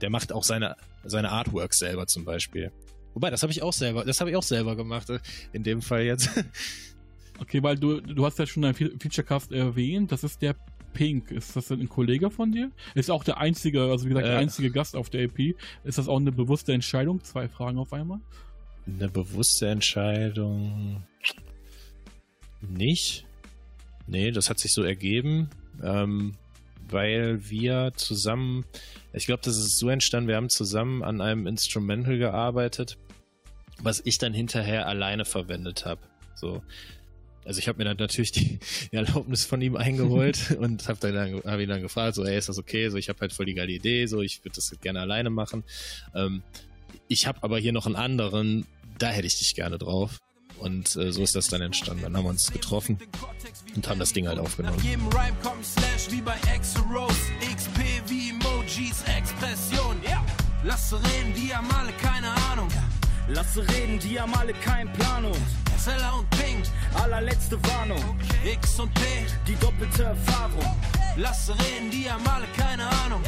Der macht auch seine, seine Artworks selber zum Beispiel. Wobei, das habe ich auch selber, das habe ich auch selber gemacht, äh, in dem Fall jetzt. [LAUGHS] Okay, weil du, du hast ja schon deinen Featurecast erwähnt, das ist der Pink. Ist das ein Kollege von dir? Ist auch der einzige, also wie gesagt, der einzige Gast auf der EP. Ist das auch eine bewusste Entscheidung? Zwei Fragen auf einmal. Eine bewusste Entscheidung nicht. Nee, das hat sich so ergeben, ähm, weil wir zusammen, ich glaube, das ist so entstanden, wir haben zusammen an einem Instrumental gearbeitet, was ich dann hinterher alleine verwendet habe. So, also ich habe mir dann natürlich die, die, [LAUGHS] Erlaubnis von ihm eingeholt [LAUGHS] und habe dann hab ihn dann gefragt, so, ey, ist das okay? So, ich habe halt voll die geile Idee, so, ich würde das gerne alleine machen. Ähm, ich habe aber hier noch einen anderen, da hätte ich dich gerne drauf. Und äh, so ist das dann entstanden. Dann haben wir uns getroffen und haben das Ding halt aufgenommen. Nach jedem Rhyme kommt Slash wie bei X-Rose, XP wie Emojis, Expression. Ja. Lasse reden, die haben alle keine Ahnung. Lasse reden, die haben alle keinen Plan und Zeller und Pink, allerletzte Warnung. Okay. X und P, die doppelte Erfahrung. Okay. Lasse reden, die haben alle keine Ahnung.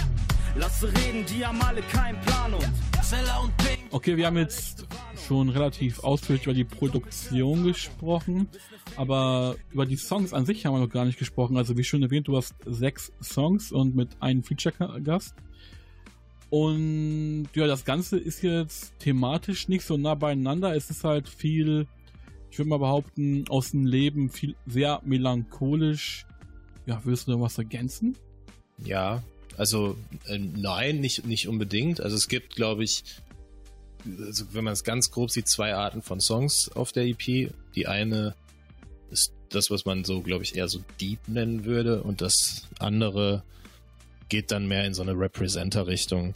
Lasse reden, die haben alle keinen Plan und Zeller und Pink. Okay, wir haben jetzt schon relativ ausführlich über die Produktion gesprochen, aber über die Songs an sich haben wir noch gar nicht gesprochen. Also wie schon erwähnt, du hast sechs Songs und mit einem Feature-Gast. Und ja, das Ganze ist jetzt thematisch nicht so nah beieinander. Es ist halt viel, ich würde mal behaupten, aus dem Leben viel sehr melancholisch. Ja, willst du da was ergänzen? Ja, also äh, nein, nicht, nicht unbedingt. Also es gibt, glaube ich, also wenn man es ganz grob sieht, zwei Arten von Songs auf der EP. Die eine ist das, was man so, glaube ich, eher so deep nennen würde und das andere geht dann mehr in so eine Representer-Richtung,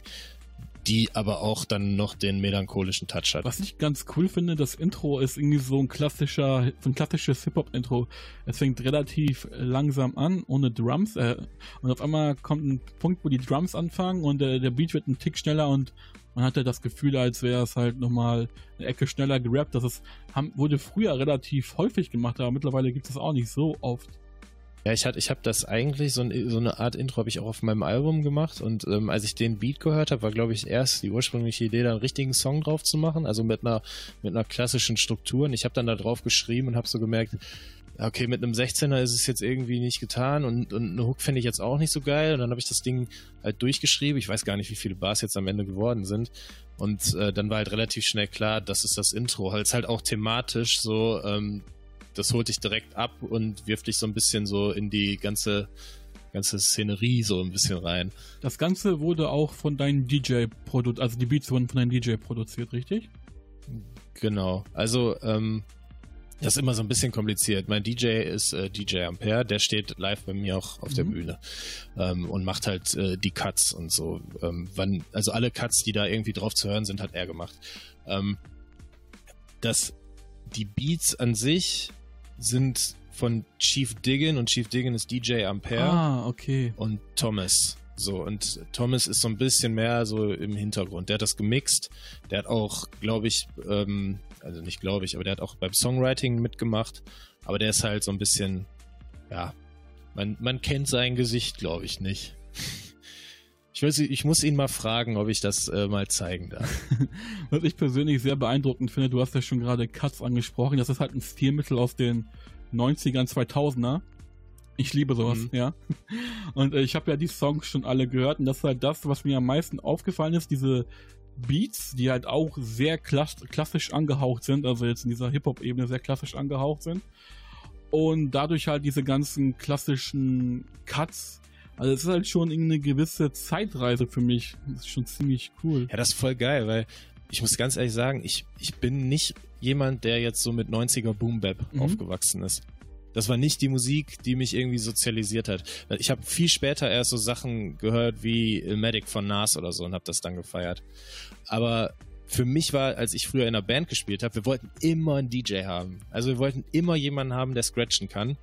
die aber auch dann noch den melancholischen Touch hat. Was ich ganz cool finde, das Intro ist irgendwie so ein klassischer, so ein klassisches Hip-Hop-Intro. Es fängt relativ langsam an, ohne Drums, äh, und auf einmal kommt ein Punkt, wo die Drums anfangen und äh, der Beat wird ein Tick schneller und man hatte das Gefühl, als wäre es halt nochmal eine Ecke schneller gerappt. Das ist, haben, wurde früher relativ häufig gemacht, aber mittlerweile gibt es auch nicht so oft. Ja, ich hatte, ich habe das eigentlich so, ein, so, eine Art Intro habe ich auch auf meinem Album gemacht und ähm, als ich den Beat gehört habe, war glaube ich erst die ursprüngliche Idee, da einen richtigen Song drauf zu machen, also mit einer mit einer klassischen Struktur. Und ich habe dann da drauf geschrieben und habe so gemerkt, okay, mit einem 16er ist es jetzt irgendwie nicht getan und, und eine Hook finde ich jetzt auch nicht so geil. Und dann habe ich das Ding halt durchgeschrieben. Ich weiß gar nicht, wie viele Bars jetzt am Ende geworden sind. Und äh, dann war halt relativ schnell klar, das ist das Intro. Halt, halt auch thematisch so ähm, das holt dich direkt ab und wirft dich so ein bisschen so in die ganze ganze Szenerie so ein bisschen rein. Das Ganze wurde auch von deinem DJ produziert, also die Beats wurden von deinem DJ produziert, richtig? Genau. Also, ähm, das ist immer so ein bisschen kompliziert. Mein DJ ist äh, DJ Ampere, der steht live bei mir auch auf mhm. der Bühne ähm, und macht halt äh, die Cuts und so. Ähm, wann, also alle Cuts, die da irgendwie drauf zu hören sind, hat er gemacht. Ähm, das, die Beats an sich sind von Chief Diggin und Chief Diggin ist DJ Ampere. Ah, okay. Und Thomas. So, und Thomas ist so ein bisschen mehr so im Hintergrund. Der hat das gemixt. Der hat auch, glaube ich, ähm, also nicht glaube ich, aber der hat auch beim Songwriting mitgemacht. Aber der ist halt so ein bisschen, ja, man, man kennt sein Gesicht, glaube ich, nicht. [LAUGHS] Ich, weiß, ich muss ihn mal fragen, ob ich das äh, mal zeigen darf. [LAUGHS] Was ich persönlich sehr beeindruckend finde, du hast ja schon gerade Cuts angesprochen, das ist halt ein Stilmittel aus den 90ern, 2000er. Ich liebe sowas, mhm. ja. [LAUGHS] Und äh, ich habe ja die Songs schon alle gehört und das ist halt das, was mir am meisten aufgefallen ist, diese Beats, die halt auch sehr klass klassisch angehaucht sind, also jetzt in dieser Hip-Hop-Ebene sehr klassisch angehaucht sind. Und dadurch halt diese ganzen klassischen Cuts, also es ist halt schon eine gewisse Zeitreise für mich. Das ist schon ziemlich cool. Ja, das ist voll geil, weil ich muss ganz ehrlich sagen, ich, ich bin nicht jemand, der jetzt so mit 90er Boom Bap mhm. aufgewachsen ist. Das war nicht die Musik, die mich irgendwie sozialisiert hat. Ich habe viel später erst so Sachen gehört wie Ilmatic von Nas oder so und habe das dann gefeiert. Aber für mich war, als ich früher in einer Band gespielt habe, wir wollten immer einen DJ haben. Also wir wollten immer jemanden haben, der scratchen kann.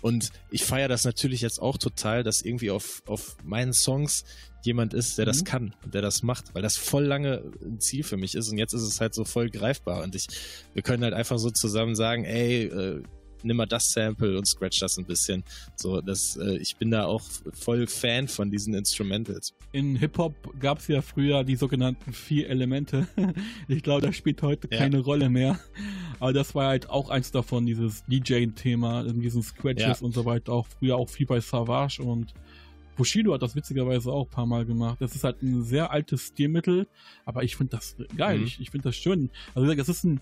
Und ich feiere das natürlich jetzt auch total, dass irgendwie auf, auf meinen Songs jemand ist, der mhm. das kann und der das macht, weil das voll lange ein Ziel für mich ist und jetzt ist es halt so voll greifbar und ich, wir können halt einfach so zusammen sagen, ey, äh, nimm mal das Sample und scratch das ein bisschen. So, das, äh, ich bin da auch voll Fan von diesen Instrumentals. In Hip-Hop gab es ja früher die sogenannten vier Elemente. [LAUGHS] ich glaube, das spielt heute ja. keine Rolle mehr. Aber das war halt auch eins davon, dieses DJ-Thema, in diesen Scratches ja. und so weiter. Auch früher auch viel bei Savage und Bushido hat das witzigerweise auch ein paar Mal gemacht. Das ist halt ein sehr altes Stilmittel, aber ich finde das geil. Mhm. Ich, ich finde das schön. Also, das ist ein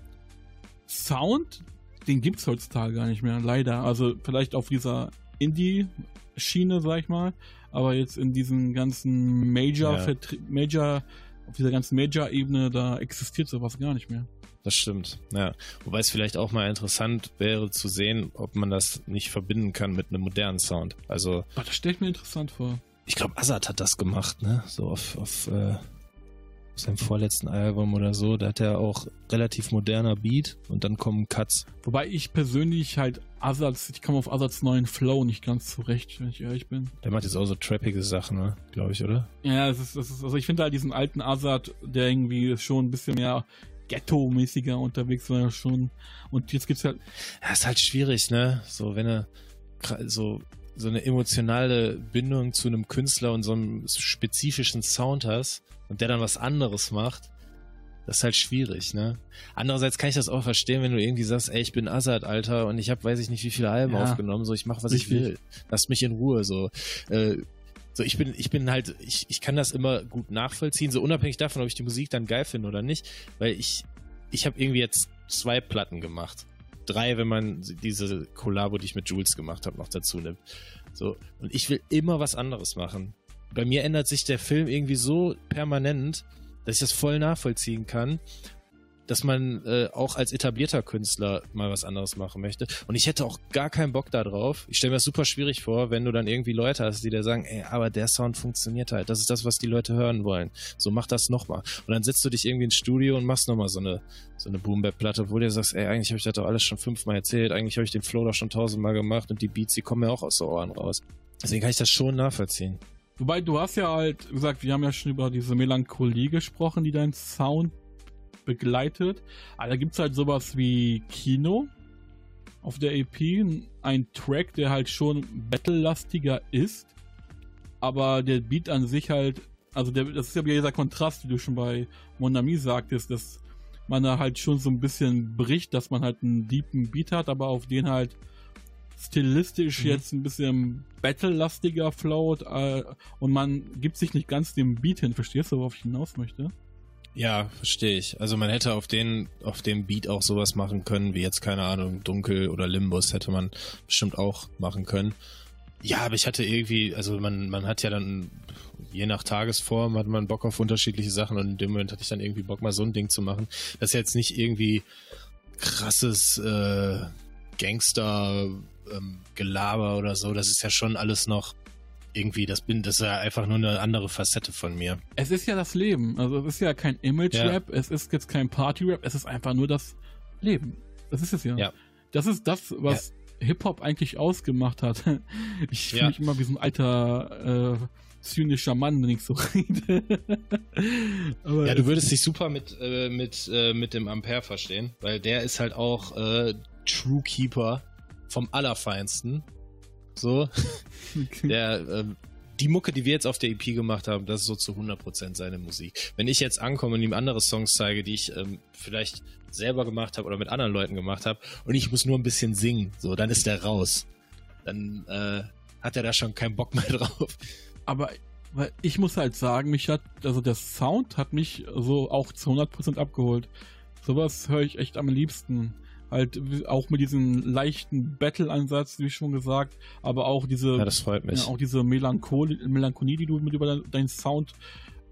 Sound, den gibt es heutzutage gar nicht mehr, leider. Also vielleicht auf dieser Indie-Schiene, sag ich mal, aber jetzt in diesen ganzen Major, ja. Major, auf dieser ganzen Major-Ebene, da existiert sowas gar nicht mehr. Das stimmt, ja. Wobei es vielleicht auch mal interessant wäre zu sehen, ob man das nicht verbinden kann mit einem modernen Sound. Also. Ach, das stelle ich mir interessant vor. Ich glaube, Azad hat das gemacht, ne? So auf, auf äh, seinem vorletzten Album oder so, da hat er auch relativ moderner Beat und dann kommen Cuts. Wobei ich persönlich halt Azats, ich komme auf Azats neuen Flow nicht ganz zurecht, wenn ich ehrlich bin. Der macht jetzt auch so trappige Sachen, ne? glaube ich, oder? Ja, es ist, es ist, also ich finde halt diesen alten Azad, der irgendwie schon ein bisschen mehr Ghetto-mäßiger unterwegs war schon. Und jetzt gibt's halt. Ja, ist halt schwierig, ne? So, wenn er so so eine emotionale Bindung zu einem Künstler und so einem spezifischen Sound hast und der dann was anderes macht, das ist halt schwierig, ne? Andererseits kann ich das auch verstehen, wenn du irgendwie sagst, ey, ich bin Assad, Alter, und ich habe weiß ich nicht wie viele Alben ja. aufgenommen, so ich mache was Richtig. ich will. Lass mich in Ruhe, so. Äh, so, ich bin, ich bin halt, ich, ich kann das immer gut nachvollziehen, so unabhängig davon, ob ich die Musik dann geil finde oder nicht, weil ich, ich habe irgendwie jetzt zwei Platten gemacht. Drei, wenn man diese Kollabo, die ich mit Jules gemacht habe, noch dazu nimmt. So, und ich will immer was anderes machen bei mir ändert sich der Film irgendwie so permanent, dass ich das voll nachvollziehen kann, dass man äh, auch als etablierter Künstler mal was anderes machen möchte. Und ich hätte auch gar keinen Bock darauf. Ich stelle mir das super schwierig vor, wenn du dann irgendwie Leute hast, die dir sagen, ey, aber der Sound funktioniert halt. Das ist das, was die Leute hören wollen. So mach das nochmal. Und dann setzt du dich irgendwie ins Studio und machst nochmal so eine, so eine Boom-Bap-Platte, wo du dir sagst, ey, eigentlich habe ich das doch alles schon fünfmal erzählt, eigentlich habe ich den Flow doch schon tausendmal gemacht und die Beats, die kommen ja auch aus den Ohren raus. Deswegen kann ich das schon nachvollziehen. Wobei du hast ja halt gesagt, wir haben ja schon über diese Melancholie gesprochen, die deinen Sound begleitet. Aber da gibt es halt sowas wie Kino auf der EP. Ein Track, der halt schon battle-lastiger ist. Aber der Beat an sich halt, also der, das ist ja wieder dieser Kontrast, wie du schon bei Monami sagtest, dass man da halt schon so ein bisschen bricht, dass man halt einen deepen Beat hat, aber auf den halt stilistisch mhm. jetzt ein bisschen battle-lastiger float äh, und man gibt sich nicht ganz dem Beat hin. Verstehst du, worauf ich hinaus möchte? Ja, verstehe ich. Also man hätte auf den, auf dem Beat auch sowas machen können, wie jetzt, keine Ahnung, Dunkel oder Limbus hätte man bestimmt auch machen können. Ja, aber ich hatte irgendwie, also man, man hat ja dann, je nach Tagesform hat man Bock auf unterschiedliche Sachen und in dem Moment hatte ich dann irgendwie Bock, mal so ein Ding zu machen. Das ist jetzt nicht irgendwie krasses äh, Gangster ähm, Gelaber oder so, das ist ja schon alles noch irgendwie, das bin, das ist ja einfach nur eine andere Facette von mir. Es ist ja das Leben. Also es ist ja kein Image-Rap, ja. es ist jetzt kein Party-Rap, es ist einfach nur das Leben. Das ist es ja. ja. Das ist das, was ja. Hip-Hop eigentlich ausgemacht hat. [LAUGHS] Ich fühle mich immer wie so ein alter äh, zynischer Mann, wenn ich so [LAUGHS] rede. ja, du würdest dich super mit, äh, mit, äh, mit dem Ampere verstehen, weil der ist halt auch äh, True Keeper vom Allerfeinsten. So. Okay. Der, ähm, die Mucke, die wir jetzt auf der EP gemacht haben, das ist so zu 100% seine Musik. Wenn ich jetzt ankomme und ihm andere Songs zeige, die ich ähm, vielleicht selber gemacht habe oder mit anderen Leuten gemacht habe und ich muss nur ein bisschen singen, so, dann ist der raus. Dann äh, hat er da schon keinen Bock mehr [LAUGHS] drauf. Aber weil ich muss halt sagen, mich hat, also der Sound hat mich so auch zu 100% abgeholt. Sowas höre ich echt am liebsten halt auch mit diesem leichten Battle-Ansatz, wie schon gesagt, aber auch diese, ja, das freut mich. Ja, auch diese Melancholie, Melancholie, die du mit über deinen Sound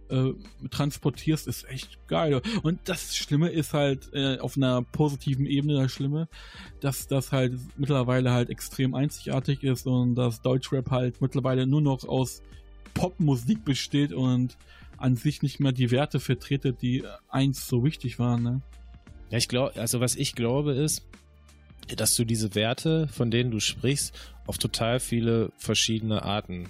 äh, transportierst, ist echt geil. Und das Schlimme ist halt äh, auf einer positiven Ebene das Schlimme, dass das halt mittlerweile halt extrem einzigartig ist und dass Deutschrap halt mittlerweile nur noch aus Popmusik besteht und an sich nicht mehr die Werte vertrete, die einst so wichtig waren. Ne? Ja, ich glaube, also was ich glaube ist, dass du diese Werte, von denen du sprichst, auf total viele verschiedene Arten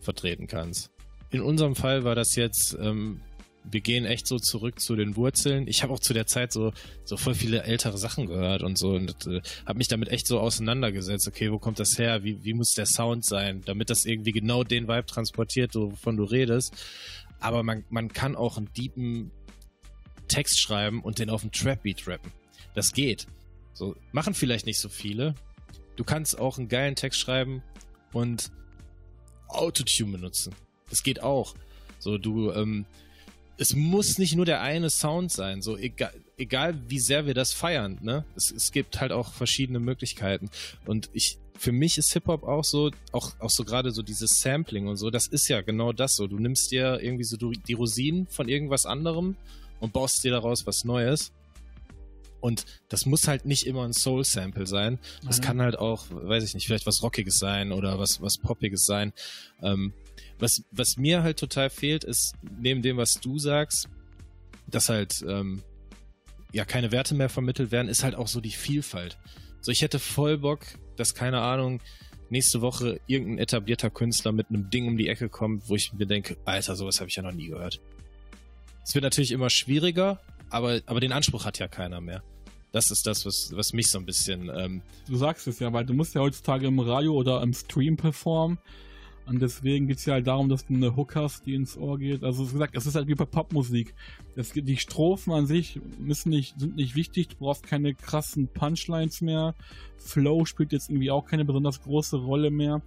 vertreten kannst. in unserem Fall war das jetzt, ähm, wir gehen echt so zurück zu den Wurzeln. Ich habe auch zu der Zeit so so voll viele ältere Sachen gehört und so und äh, habe mich damit echt so auseinandergesetzt. Okay, wo kommt das her? Wie, wie muss der Sound sein, damit das irgendwie genau den Vibe transportiert, wovon du redest. Aber man, man kann auch einen deepen Text schreiben und den auf dem Trap-Beat rappen. Das geht. So, machen vielleicht nicht so viele. Du kannst auch einen geilen Text schreiben und Autotune benutzen. Das geht auch. So, du, ähm, es muss nicht nur der eine Sound sein, so egal, egal wie sehr wir das feiern, ne? Es, es gibt halt auch verschiedene Möglichkeiten. Und ich, für mich ist Hip-Hop auch so, auch, auch so gerade so dieses Sampling und so, das ist ja genau das so. Du nimmst dir irgendwie so die Rosinen von irgendwas anderem und baust dir daraus was Neues. Und das muss halt nicht immer ein Soul-Sample sein. Das mhm. kann halt auch, weiß ich nicht, vielleicht was Rockiges sein oder was, was Poppiges sein. Ähm, was, was mir halt total fehlt, ist, neben dem, was du sagst, dass halt ähm, ja keine Werte mehr vermittelt werden, ist halt auch so die Vielfalt. So, ich hätte voll Bock, dass, keine Ahnung, nächste Woche irgendein etablierter Künstler mit einem Ding um die Ecke kommt, wo ich mir denke, Alter, sowas habe ich ja noch nie gehört. Es wird natürlich immer schwieriger, aber, aber den Anspruch hat ja keiner mehr. Das ist das, was, was mich so ein bisschen. Ähm du sagst es ja, weil du musst ja heutzutage im Radio oder im Stream performen. Und deswegen geht es ja halt darum, dass du eine Hook hast, die ins Ohr geht. Also wie gesagt, es ist halt wie bei Popmusik. Es, die Strophen an sich müssen nicht, sind nicht wichtig, du brauchst keine krassen Punchlines mehr. Flow spielt jetzt irgendwie auch keine besonders große Rolle mehr.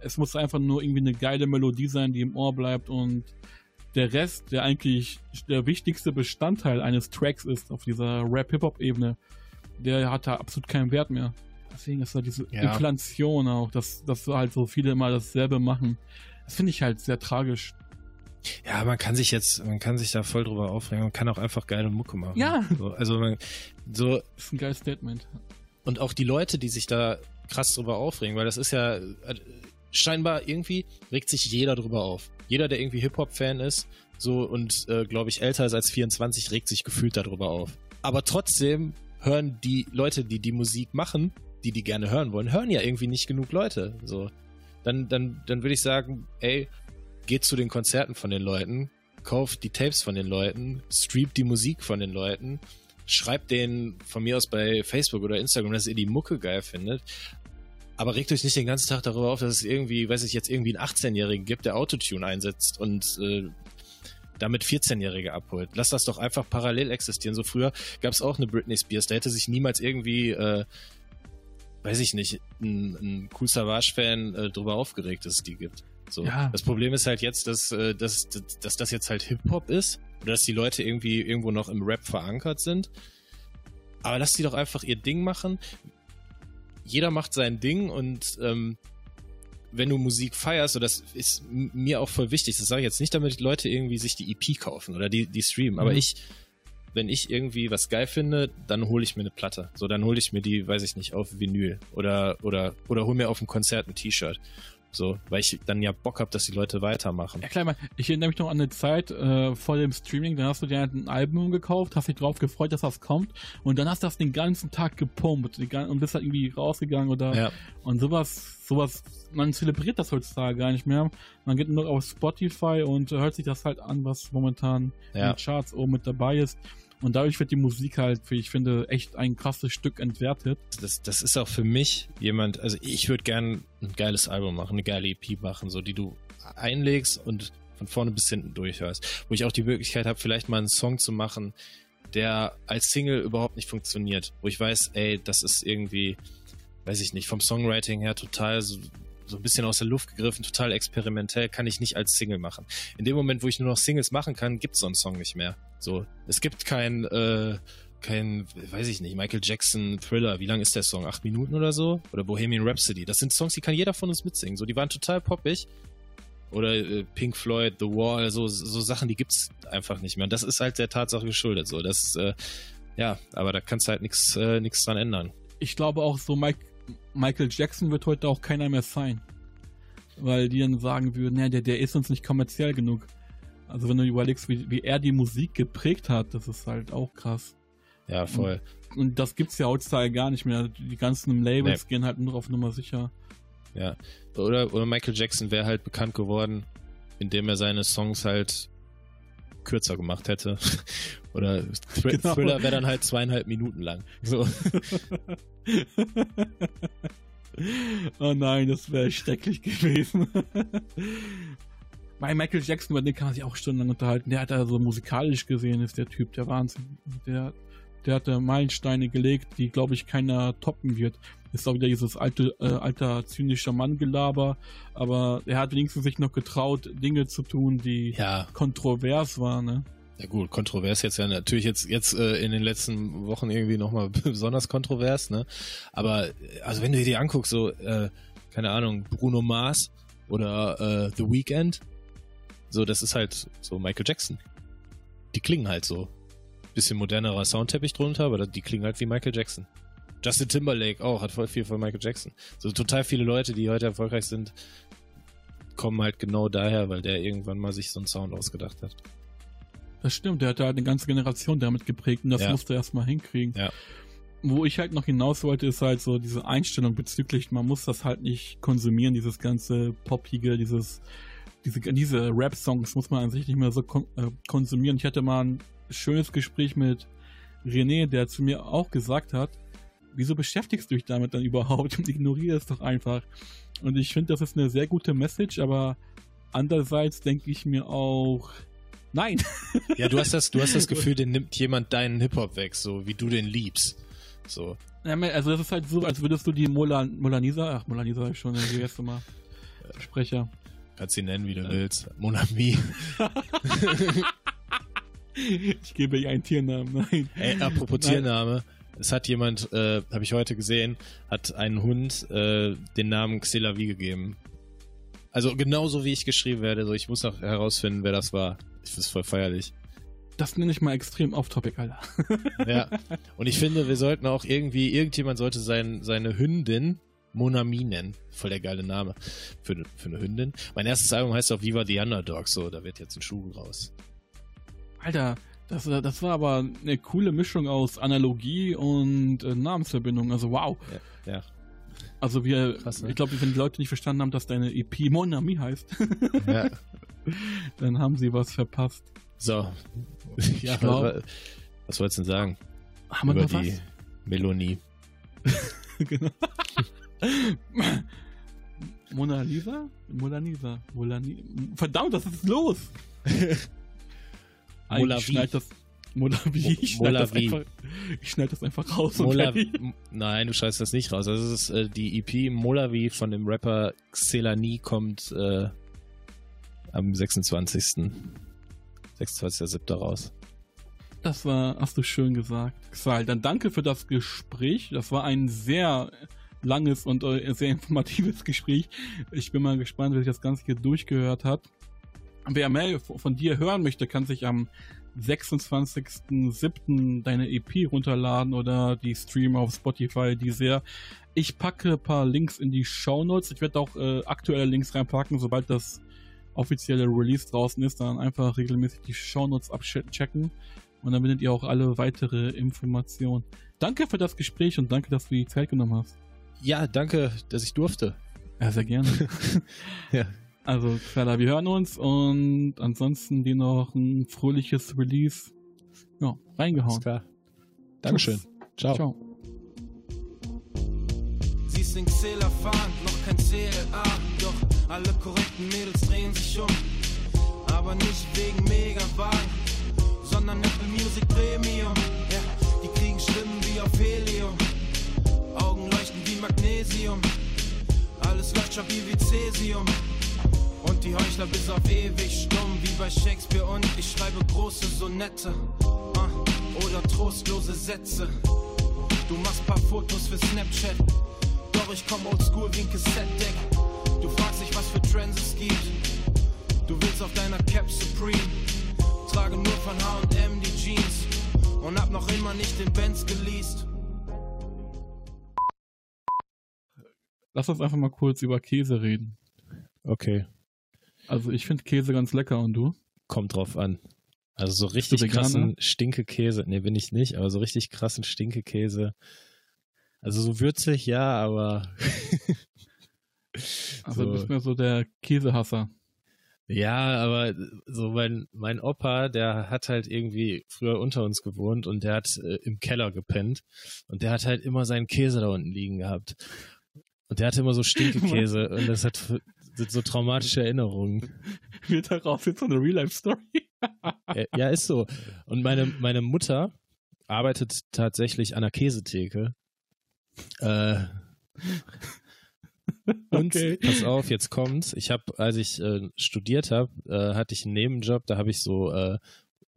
Es muss einfach nur irgendwie eine geile Melodie sein, die im Ohr bleibt und der Rest, der eigentlich der wichtigste Bestandteil eines Tracks ist auf dieser Rap-Hip-Hop-Ebene, der hat da absolut keinen Wert mehr. Deswegen ist da diese ja. Inflation auch, dass, dass halt so viele immer dasselbe machen. Das finde ich halt sehr tragisch. Ja, man kann sich jetzt, man kann sich da voll drüber aufregen, man kann auch einfach geile Mucke machen. Ja. So, also man, so. Das ist ein geiles Statement. Und auch die Leute, die sich da krass drüber aufregen, weil das ist ja, scheinbar irgendwie regt sich jeder drüber auf. Jeder, der irgendwie Hip-Hop-Fan ist, so und äh, glaube ich älter ist als 24, regt sich gefühlt darüber auf. Aber trotzdem hören die Leute, die die Musik machen, die die gerne hören wollen, hören ja irgendwie nicht genug Leute. So, dann dann dann würde ich sagen, ey, geht zu den Konzerten von den Leuten, kauft die Tapes von den Leuten, streamt die Musik von den Leuten, schreibt denen von mir aus bei Facebook oder Instagram, dass ihr die Mucke geil findet. Aber regt euch nicht den ganzen Tag darüber auf, dass es irgendwie, weiß ich jetzt, irgendwie einen 18-Jährigen gibt, der Autotune einsetzt und äh, damit 14-Jährige abholt. Lass das doch einfach parallel existieren. So früher gab es auch eine Britney Spears, da hätte sich niemals irgendwie, äh, weiß ich nicht, ein, ein Cool Savage-Fan äh, drüber aufgeregt, dass es die gibt. So. Ja. Das Problem ist halt jetzt, dass, äh, dass, dass, dass das jetzt halt Hip-Hop ist oder dass die Leute irgendwie irgendwo noch im Rap verankert sind. Aber lass die doch einfach ihr Ding machen jeder macht sein Ding und ähm, wenn du Musik feierst, und das ist mir auch voll wichtig, das sage ich jetzt nicht, damit Leute irgendwie sich die EP kaufen oder die, die streamen, aber mhm. ich, wenn ich irgendwie was geil finde, dann hole ich mir eine Platte. So, dann hole ich mir die, weiß ich nicht, auf Vinyl oder, oder, oder hol mir auf dem Konzert ein T-Shirt. So, weil ich dann ja Bock habe, dass die Leute weitermachen. Ja klar, ich erinnere mich noch an eine Zeit äh, vor dem Streaming, dann hast du dir halt ein Album gekauft, hast dich drauf gefreut, dass das kommt und dann hast du das den ganzen Tag gepumpt und bist halt irgendwie rausgegangen oder ja. und sowas, sowas, man zelebriert das heutzutage gar nicht mehr. Man geht nur auf Spotify und hört sich das halt an, was momentan ja. in den Charts oben mit dabei ist. Und dadurch wird die Musik halt, wie ich finde, echt ein krasses Stück entwertet. Das, das ist auch für mich jemand, also ich würde gern ein geiles Album machen, eine geile EP machen, so die du einlegst und von vorne bis hinten durchhörst. Wo ich auch die Möglichkeit habe, vielleicht mal einen Song zu machen, der als Single überhaupt nicht funktioniert. Wo ich weiß, ey, das ist irgendwie, weiß ich nicht, vom Songwriting her total so, so ein bisschen aus der Luft gegriffen, total experimentell, kann ich nicht als Single machen. In dem Moment, wo ich nur noch Singles machen kann, gibt es so einen Song nicht mehr. So, es gibt kein, äh, kein, weiß ich nicht, Michael Jackson Thriller. Wie lang ist der Song? Acht Minuten oder so? Oder Bohemian Rhapsody. Das sind Songs, die kann jeder von uns mitsingen. So, die waren total poppig. Oder äh, Pink Floyd, The Wall, so, so Sachen, die gibt's einfach nicht mehr. Und das ist halt der Tatsache geschuldet. So, das, äh, ja, aber da kannst du halt nichts äh, dran ändern. Ich glaube auch so, Mike, Michael Jackson wird heute auch keiner mehr sein. Weil die dann sagen würden, ja, der, der ist uns nicht kommerziell genug. Also wenn du überlegst, wie, wie er die Musik geprägt hat, das ist halt auch krass. Ja, voll. Und, und das gibt's ja heutzutage gar nicht mehr. Die ganzen Labels nee. gehen halt nur auf Nummer sicher. Ja. Oder, oder Michael Jackson wäre halt bekannt geworden, indem er seine Songs halt kürzer gemacht hätte. [LAUGHS] Oder Thr Genau. Thriller wäre dann halt zweieinhalb Minuten lang. So. [LAUGHS] oh nein, das wäre schrecklich gewesen. Bei Michael Jackson, über den kann man sich auch stundenlang unterhalten. Der hat da so musikalisch gesehen, ist der Typ der Wahnsinn. Der, der hat da Meilensteine gelegt, die, glaube ich, keiner toppen wird. Ist auch wieder dieses alte, äh, alter zynischer Mann-Gelaber, aber er hat wenigstens sich noch getraut, Dinge zu tun, die Ja, kontrovers waren, ne? ja gut, kontrovers jetzt ja natürlich jetzt jetzt äh, in den letzten Wochen irgendwie nochmal [LAUGHS] besonders kontrovers, ne? Aber äh, also wenn du dir die anguckst, so äh, keine Ahnung, Bruno Mars oder äh, The Weeknd, so das ist halt so Michael Jackson. Die klingen halt so. Bisschen modernerer Soundteppich drunter, aber die klingen halt wie Michael Jackson. Justin Timberlake auch, hat voll viel von Michael Jackson. So total viele Leute, die heute erfolgreich sind, kommen halt genau daher, weil der irgendwann mal sich so einen Sound ausgedacht hat. Das stimmt, der hat halt eine ganze Generation damit geprägt und das Ja. musste er erstmal hinkriegen. Ja. Wo ich halt noch hinaus wollte, ist halt so diese Einstellung bezüglich, man muss das halt nicht konsumieren, dieses ganze Poppige, dieses, diese, diese Rap-Songs muss man an sich nicht mehr so kon äh, konsumieren. Ich hatte mal ein schönes Gespräch mit René, der zu mir auch gesagt hat, wieso beschäftigst du dich damit dann überhaupt und ignoriere es doch einfach. Und ich finde, das ist eine sehr gute Message, aber andererseits denke ich mir auch, nein, [LAUGHS] Ja, du hast das, du hast das [LAUGHS] Gefühl, den nimmt jemand deinen Hip-Hop weg, so wie du den liebst. So. Ja, also das ist halt so, als würdest du die Mola, Molanisa, ach Molanisa hab ich schon, wie erste Mal [LAUGHS] Sprecher. Kannst ihn nennen, wie du willst. Monami. Ich gebe ihr einen Tiernamen, nein. Ey, apropos Nein. Tiername. Es hat jemand, äh, habe ich heute gesehen, hat einen Hund äh, den Namen Xelavi gegeben. Also genauso wie ich geschrieben werde. So, ich muss noch herausfinden, wer das war. Ich finde es voll feierlich. Das nenne ich mal extrem off-topic, Alter. [LAUGHS] Ja. Und ich finde, wir sollten auch irgendwie, irgendjemand sollte sein, seine Hündin Monami nennen. Voll der geile Name für, für eine Hündin. Mein erstes Album heißt auch Viva the Underdog. So, da wird jetzt ein Schuh raus. Alter, das, das war aber eine coole Mischung aus Analogie und äh, Namensverbindung. Also wow. Ja. ja. Also wir, Krass, ne? ich glaube, wenn die Leute nicht verstanden haben, dass deine EP Monami heißt, [LAUGHS] ja. dann haben sie was verpasst. So. Ja, Ich glaub- was, was wolltest du denn sagen? Haben wir Über noch was? die Melonie. [LAUGHS] [LAUGHS] genau. Mona Lisa? Mona Lisa. Mona Li- Verdammt, was ist los? Molavi. schneid das. Molavi. Ich schneid das, Molavi. einfach, ich schneid das einfach raus. und Mola fertig. M- Nein, du scheißt das nicht raus. Das ist äh, die EP Molavi von dem Rapper Xelani kommt äh, am 26. 26.07. raus. Das war, hast du schön gesagt. Xal, dann danke für das Gespräch. Das war ein sehr langes und äh, sehr informatives [LAUGHS] Gespräch. Ich bin mal gespannt, wer sich das Ganze hier durchgehört hat. Wer mehr von dir hören möchte, kann sich am 26.07. deine EP runterladen oder die Stream auf Spotify, die sehr. Ich packe ein paar Links in die Shownotes. Ich werde auch äh, aktuelle Links reinpacken, sobald das offizielle Release draußen ist, dann einfach regelmäßig die Shownotes abchecken und dann findet ihr auch alle weitere Informationen. Danke für das Gespräch und danke, dass du die Zeit genommen hast. Ja, danke, dass ich durfte. Ja, sehr gerne. [LAUGHS] [LAUGHS] Ja. Also, Xala, wir hören uns und ansonsten dir noch ein fröhliches Release. Ja, Alles reingehauen. klar. Dankeschön. Tschüss. Ciao. Ciao. Sie ist in Xela fahren, noch kein CLA. Doch alle korrekten Mädels drehen sich um. Aber nicht wegen Megawagen, sondern Apple Music Premium. Ja, die kriegen Stimmen wie auf Helium. Augen leuchten wie Magnesium. Alles läuft stabil wie Cäsium. Und die Heuchler bis auf ewig stumm, wie bei Shakespeare. Und ich schreibe große Sonette. ah, Oder trostlose Sätze. Du machst paar Fotos für Snapchat. Doch ich komm oldschool wie ein Cassette-Deck. Du fragst dich, was für Trends es gibt. Du willst auf deiner Cap Supreme. Trage nur von H&M die Jeans. Und hab noch immer nicht den Benz geleast. Lass uns einfach mal kurz über Käse reden. Okay. Also, ich finde Käse ganz lecker und du? Kommt drauf an. Also so richtig krassen Stinkekäse. Nee, bin ich nicht, aber so richtig krassen Stinkekäse. Also so würzig, ja, aber [LAUGHS] Also, So. du bist mir so der Käsehasser. Ja, aber so mein, mein Opa, der hat halt irgendwie früher unter uns gewohnt und der hat äh, im Keller gepennt und der hat halt immer seinen Käse da unten liegen gehabt. Und der hatte immer so [LAUGHS] Stinkekäse und das hat so traumatische Erinnerungen. [LAUGHS] Wird daraus jetzt so eine Real-Life-Story? ja, ist so. Und meine, meine Mutter arbeitet tatsächlich an der Käsetheke. Äh, und okay. pass auf, jetzt kommt's. Ich habe, als ich äh, studiert habe, äh, hatte ich einen Nebenjob, da habe ich so äh,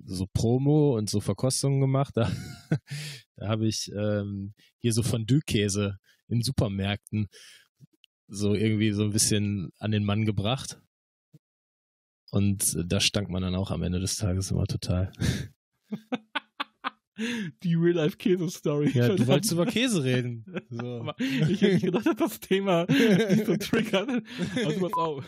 so Promo und so Verkostungen gemacht. Da, [LAUGHS] da habe ich ähm, hier so Fondue-Käse in Supermärkten so irgendwie so ein bisschen an den Mann gebracht. Und da stank man dann auch am Ende des Tages immer total. [LAUGHS] Die Real-Life-Käse-Story. Ja, du wolltest über [LAUGHS] Käse reden. So. ich hätte nicht gedacht, dass das Thema nicht so [LAUGHS] triggert. Also pass auf.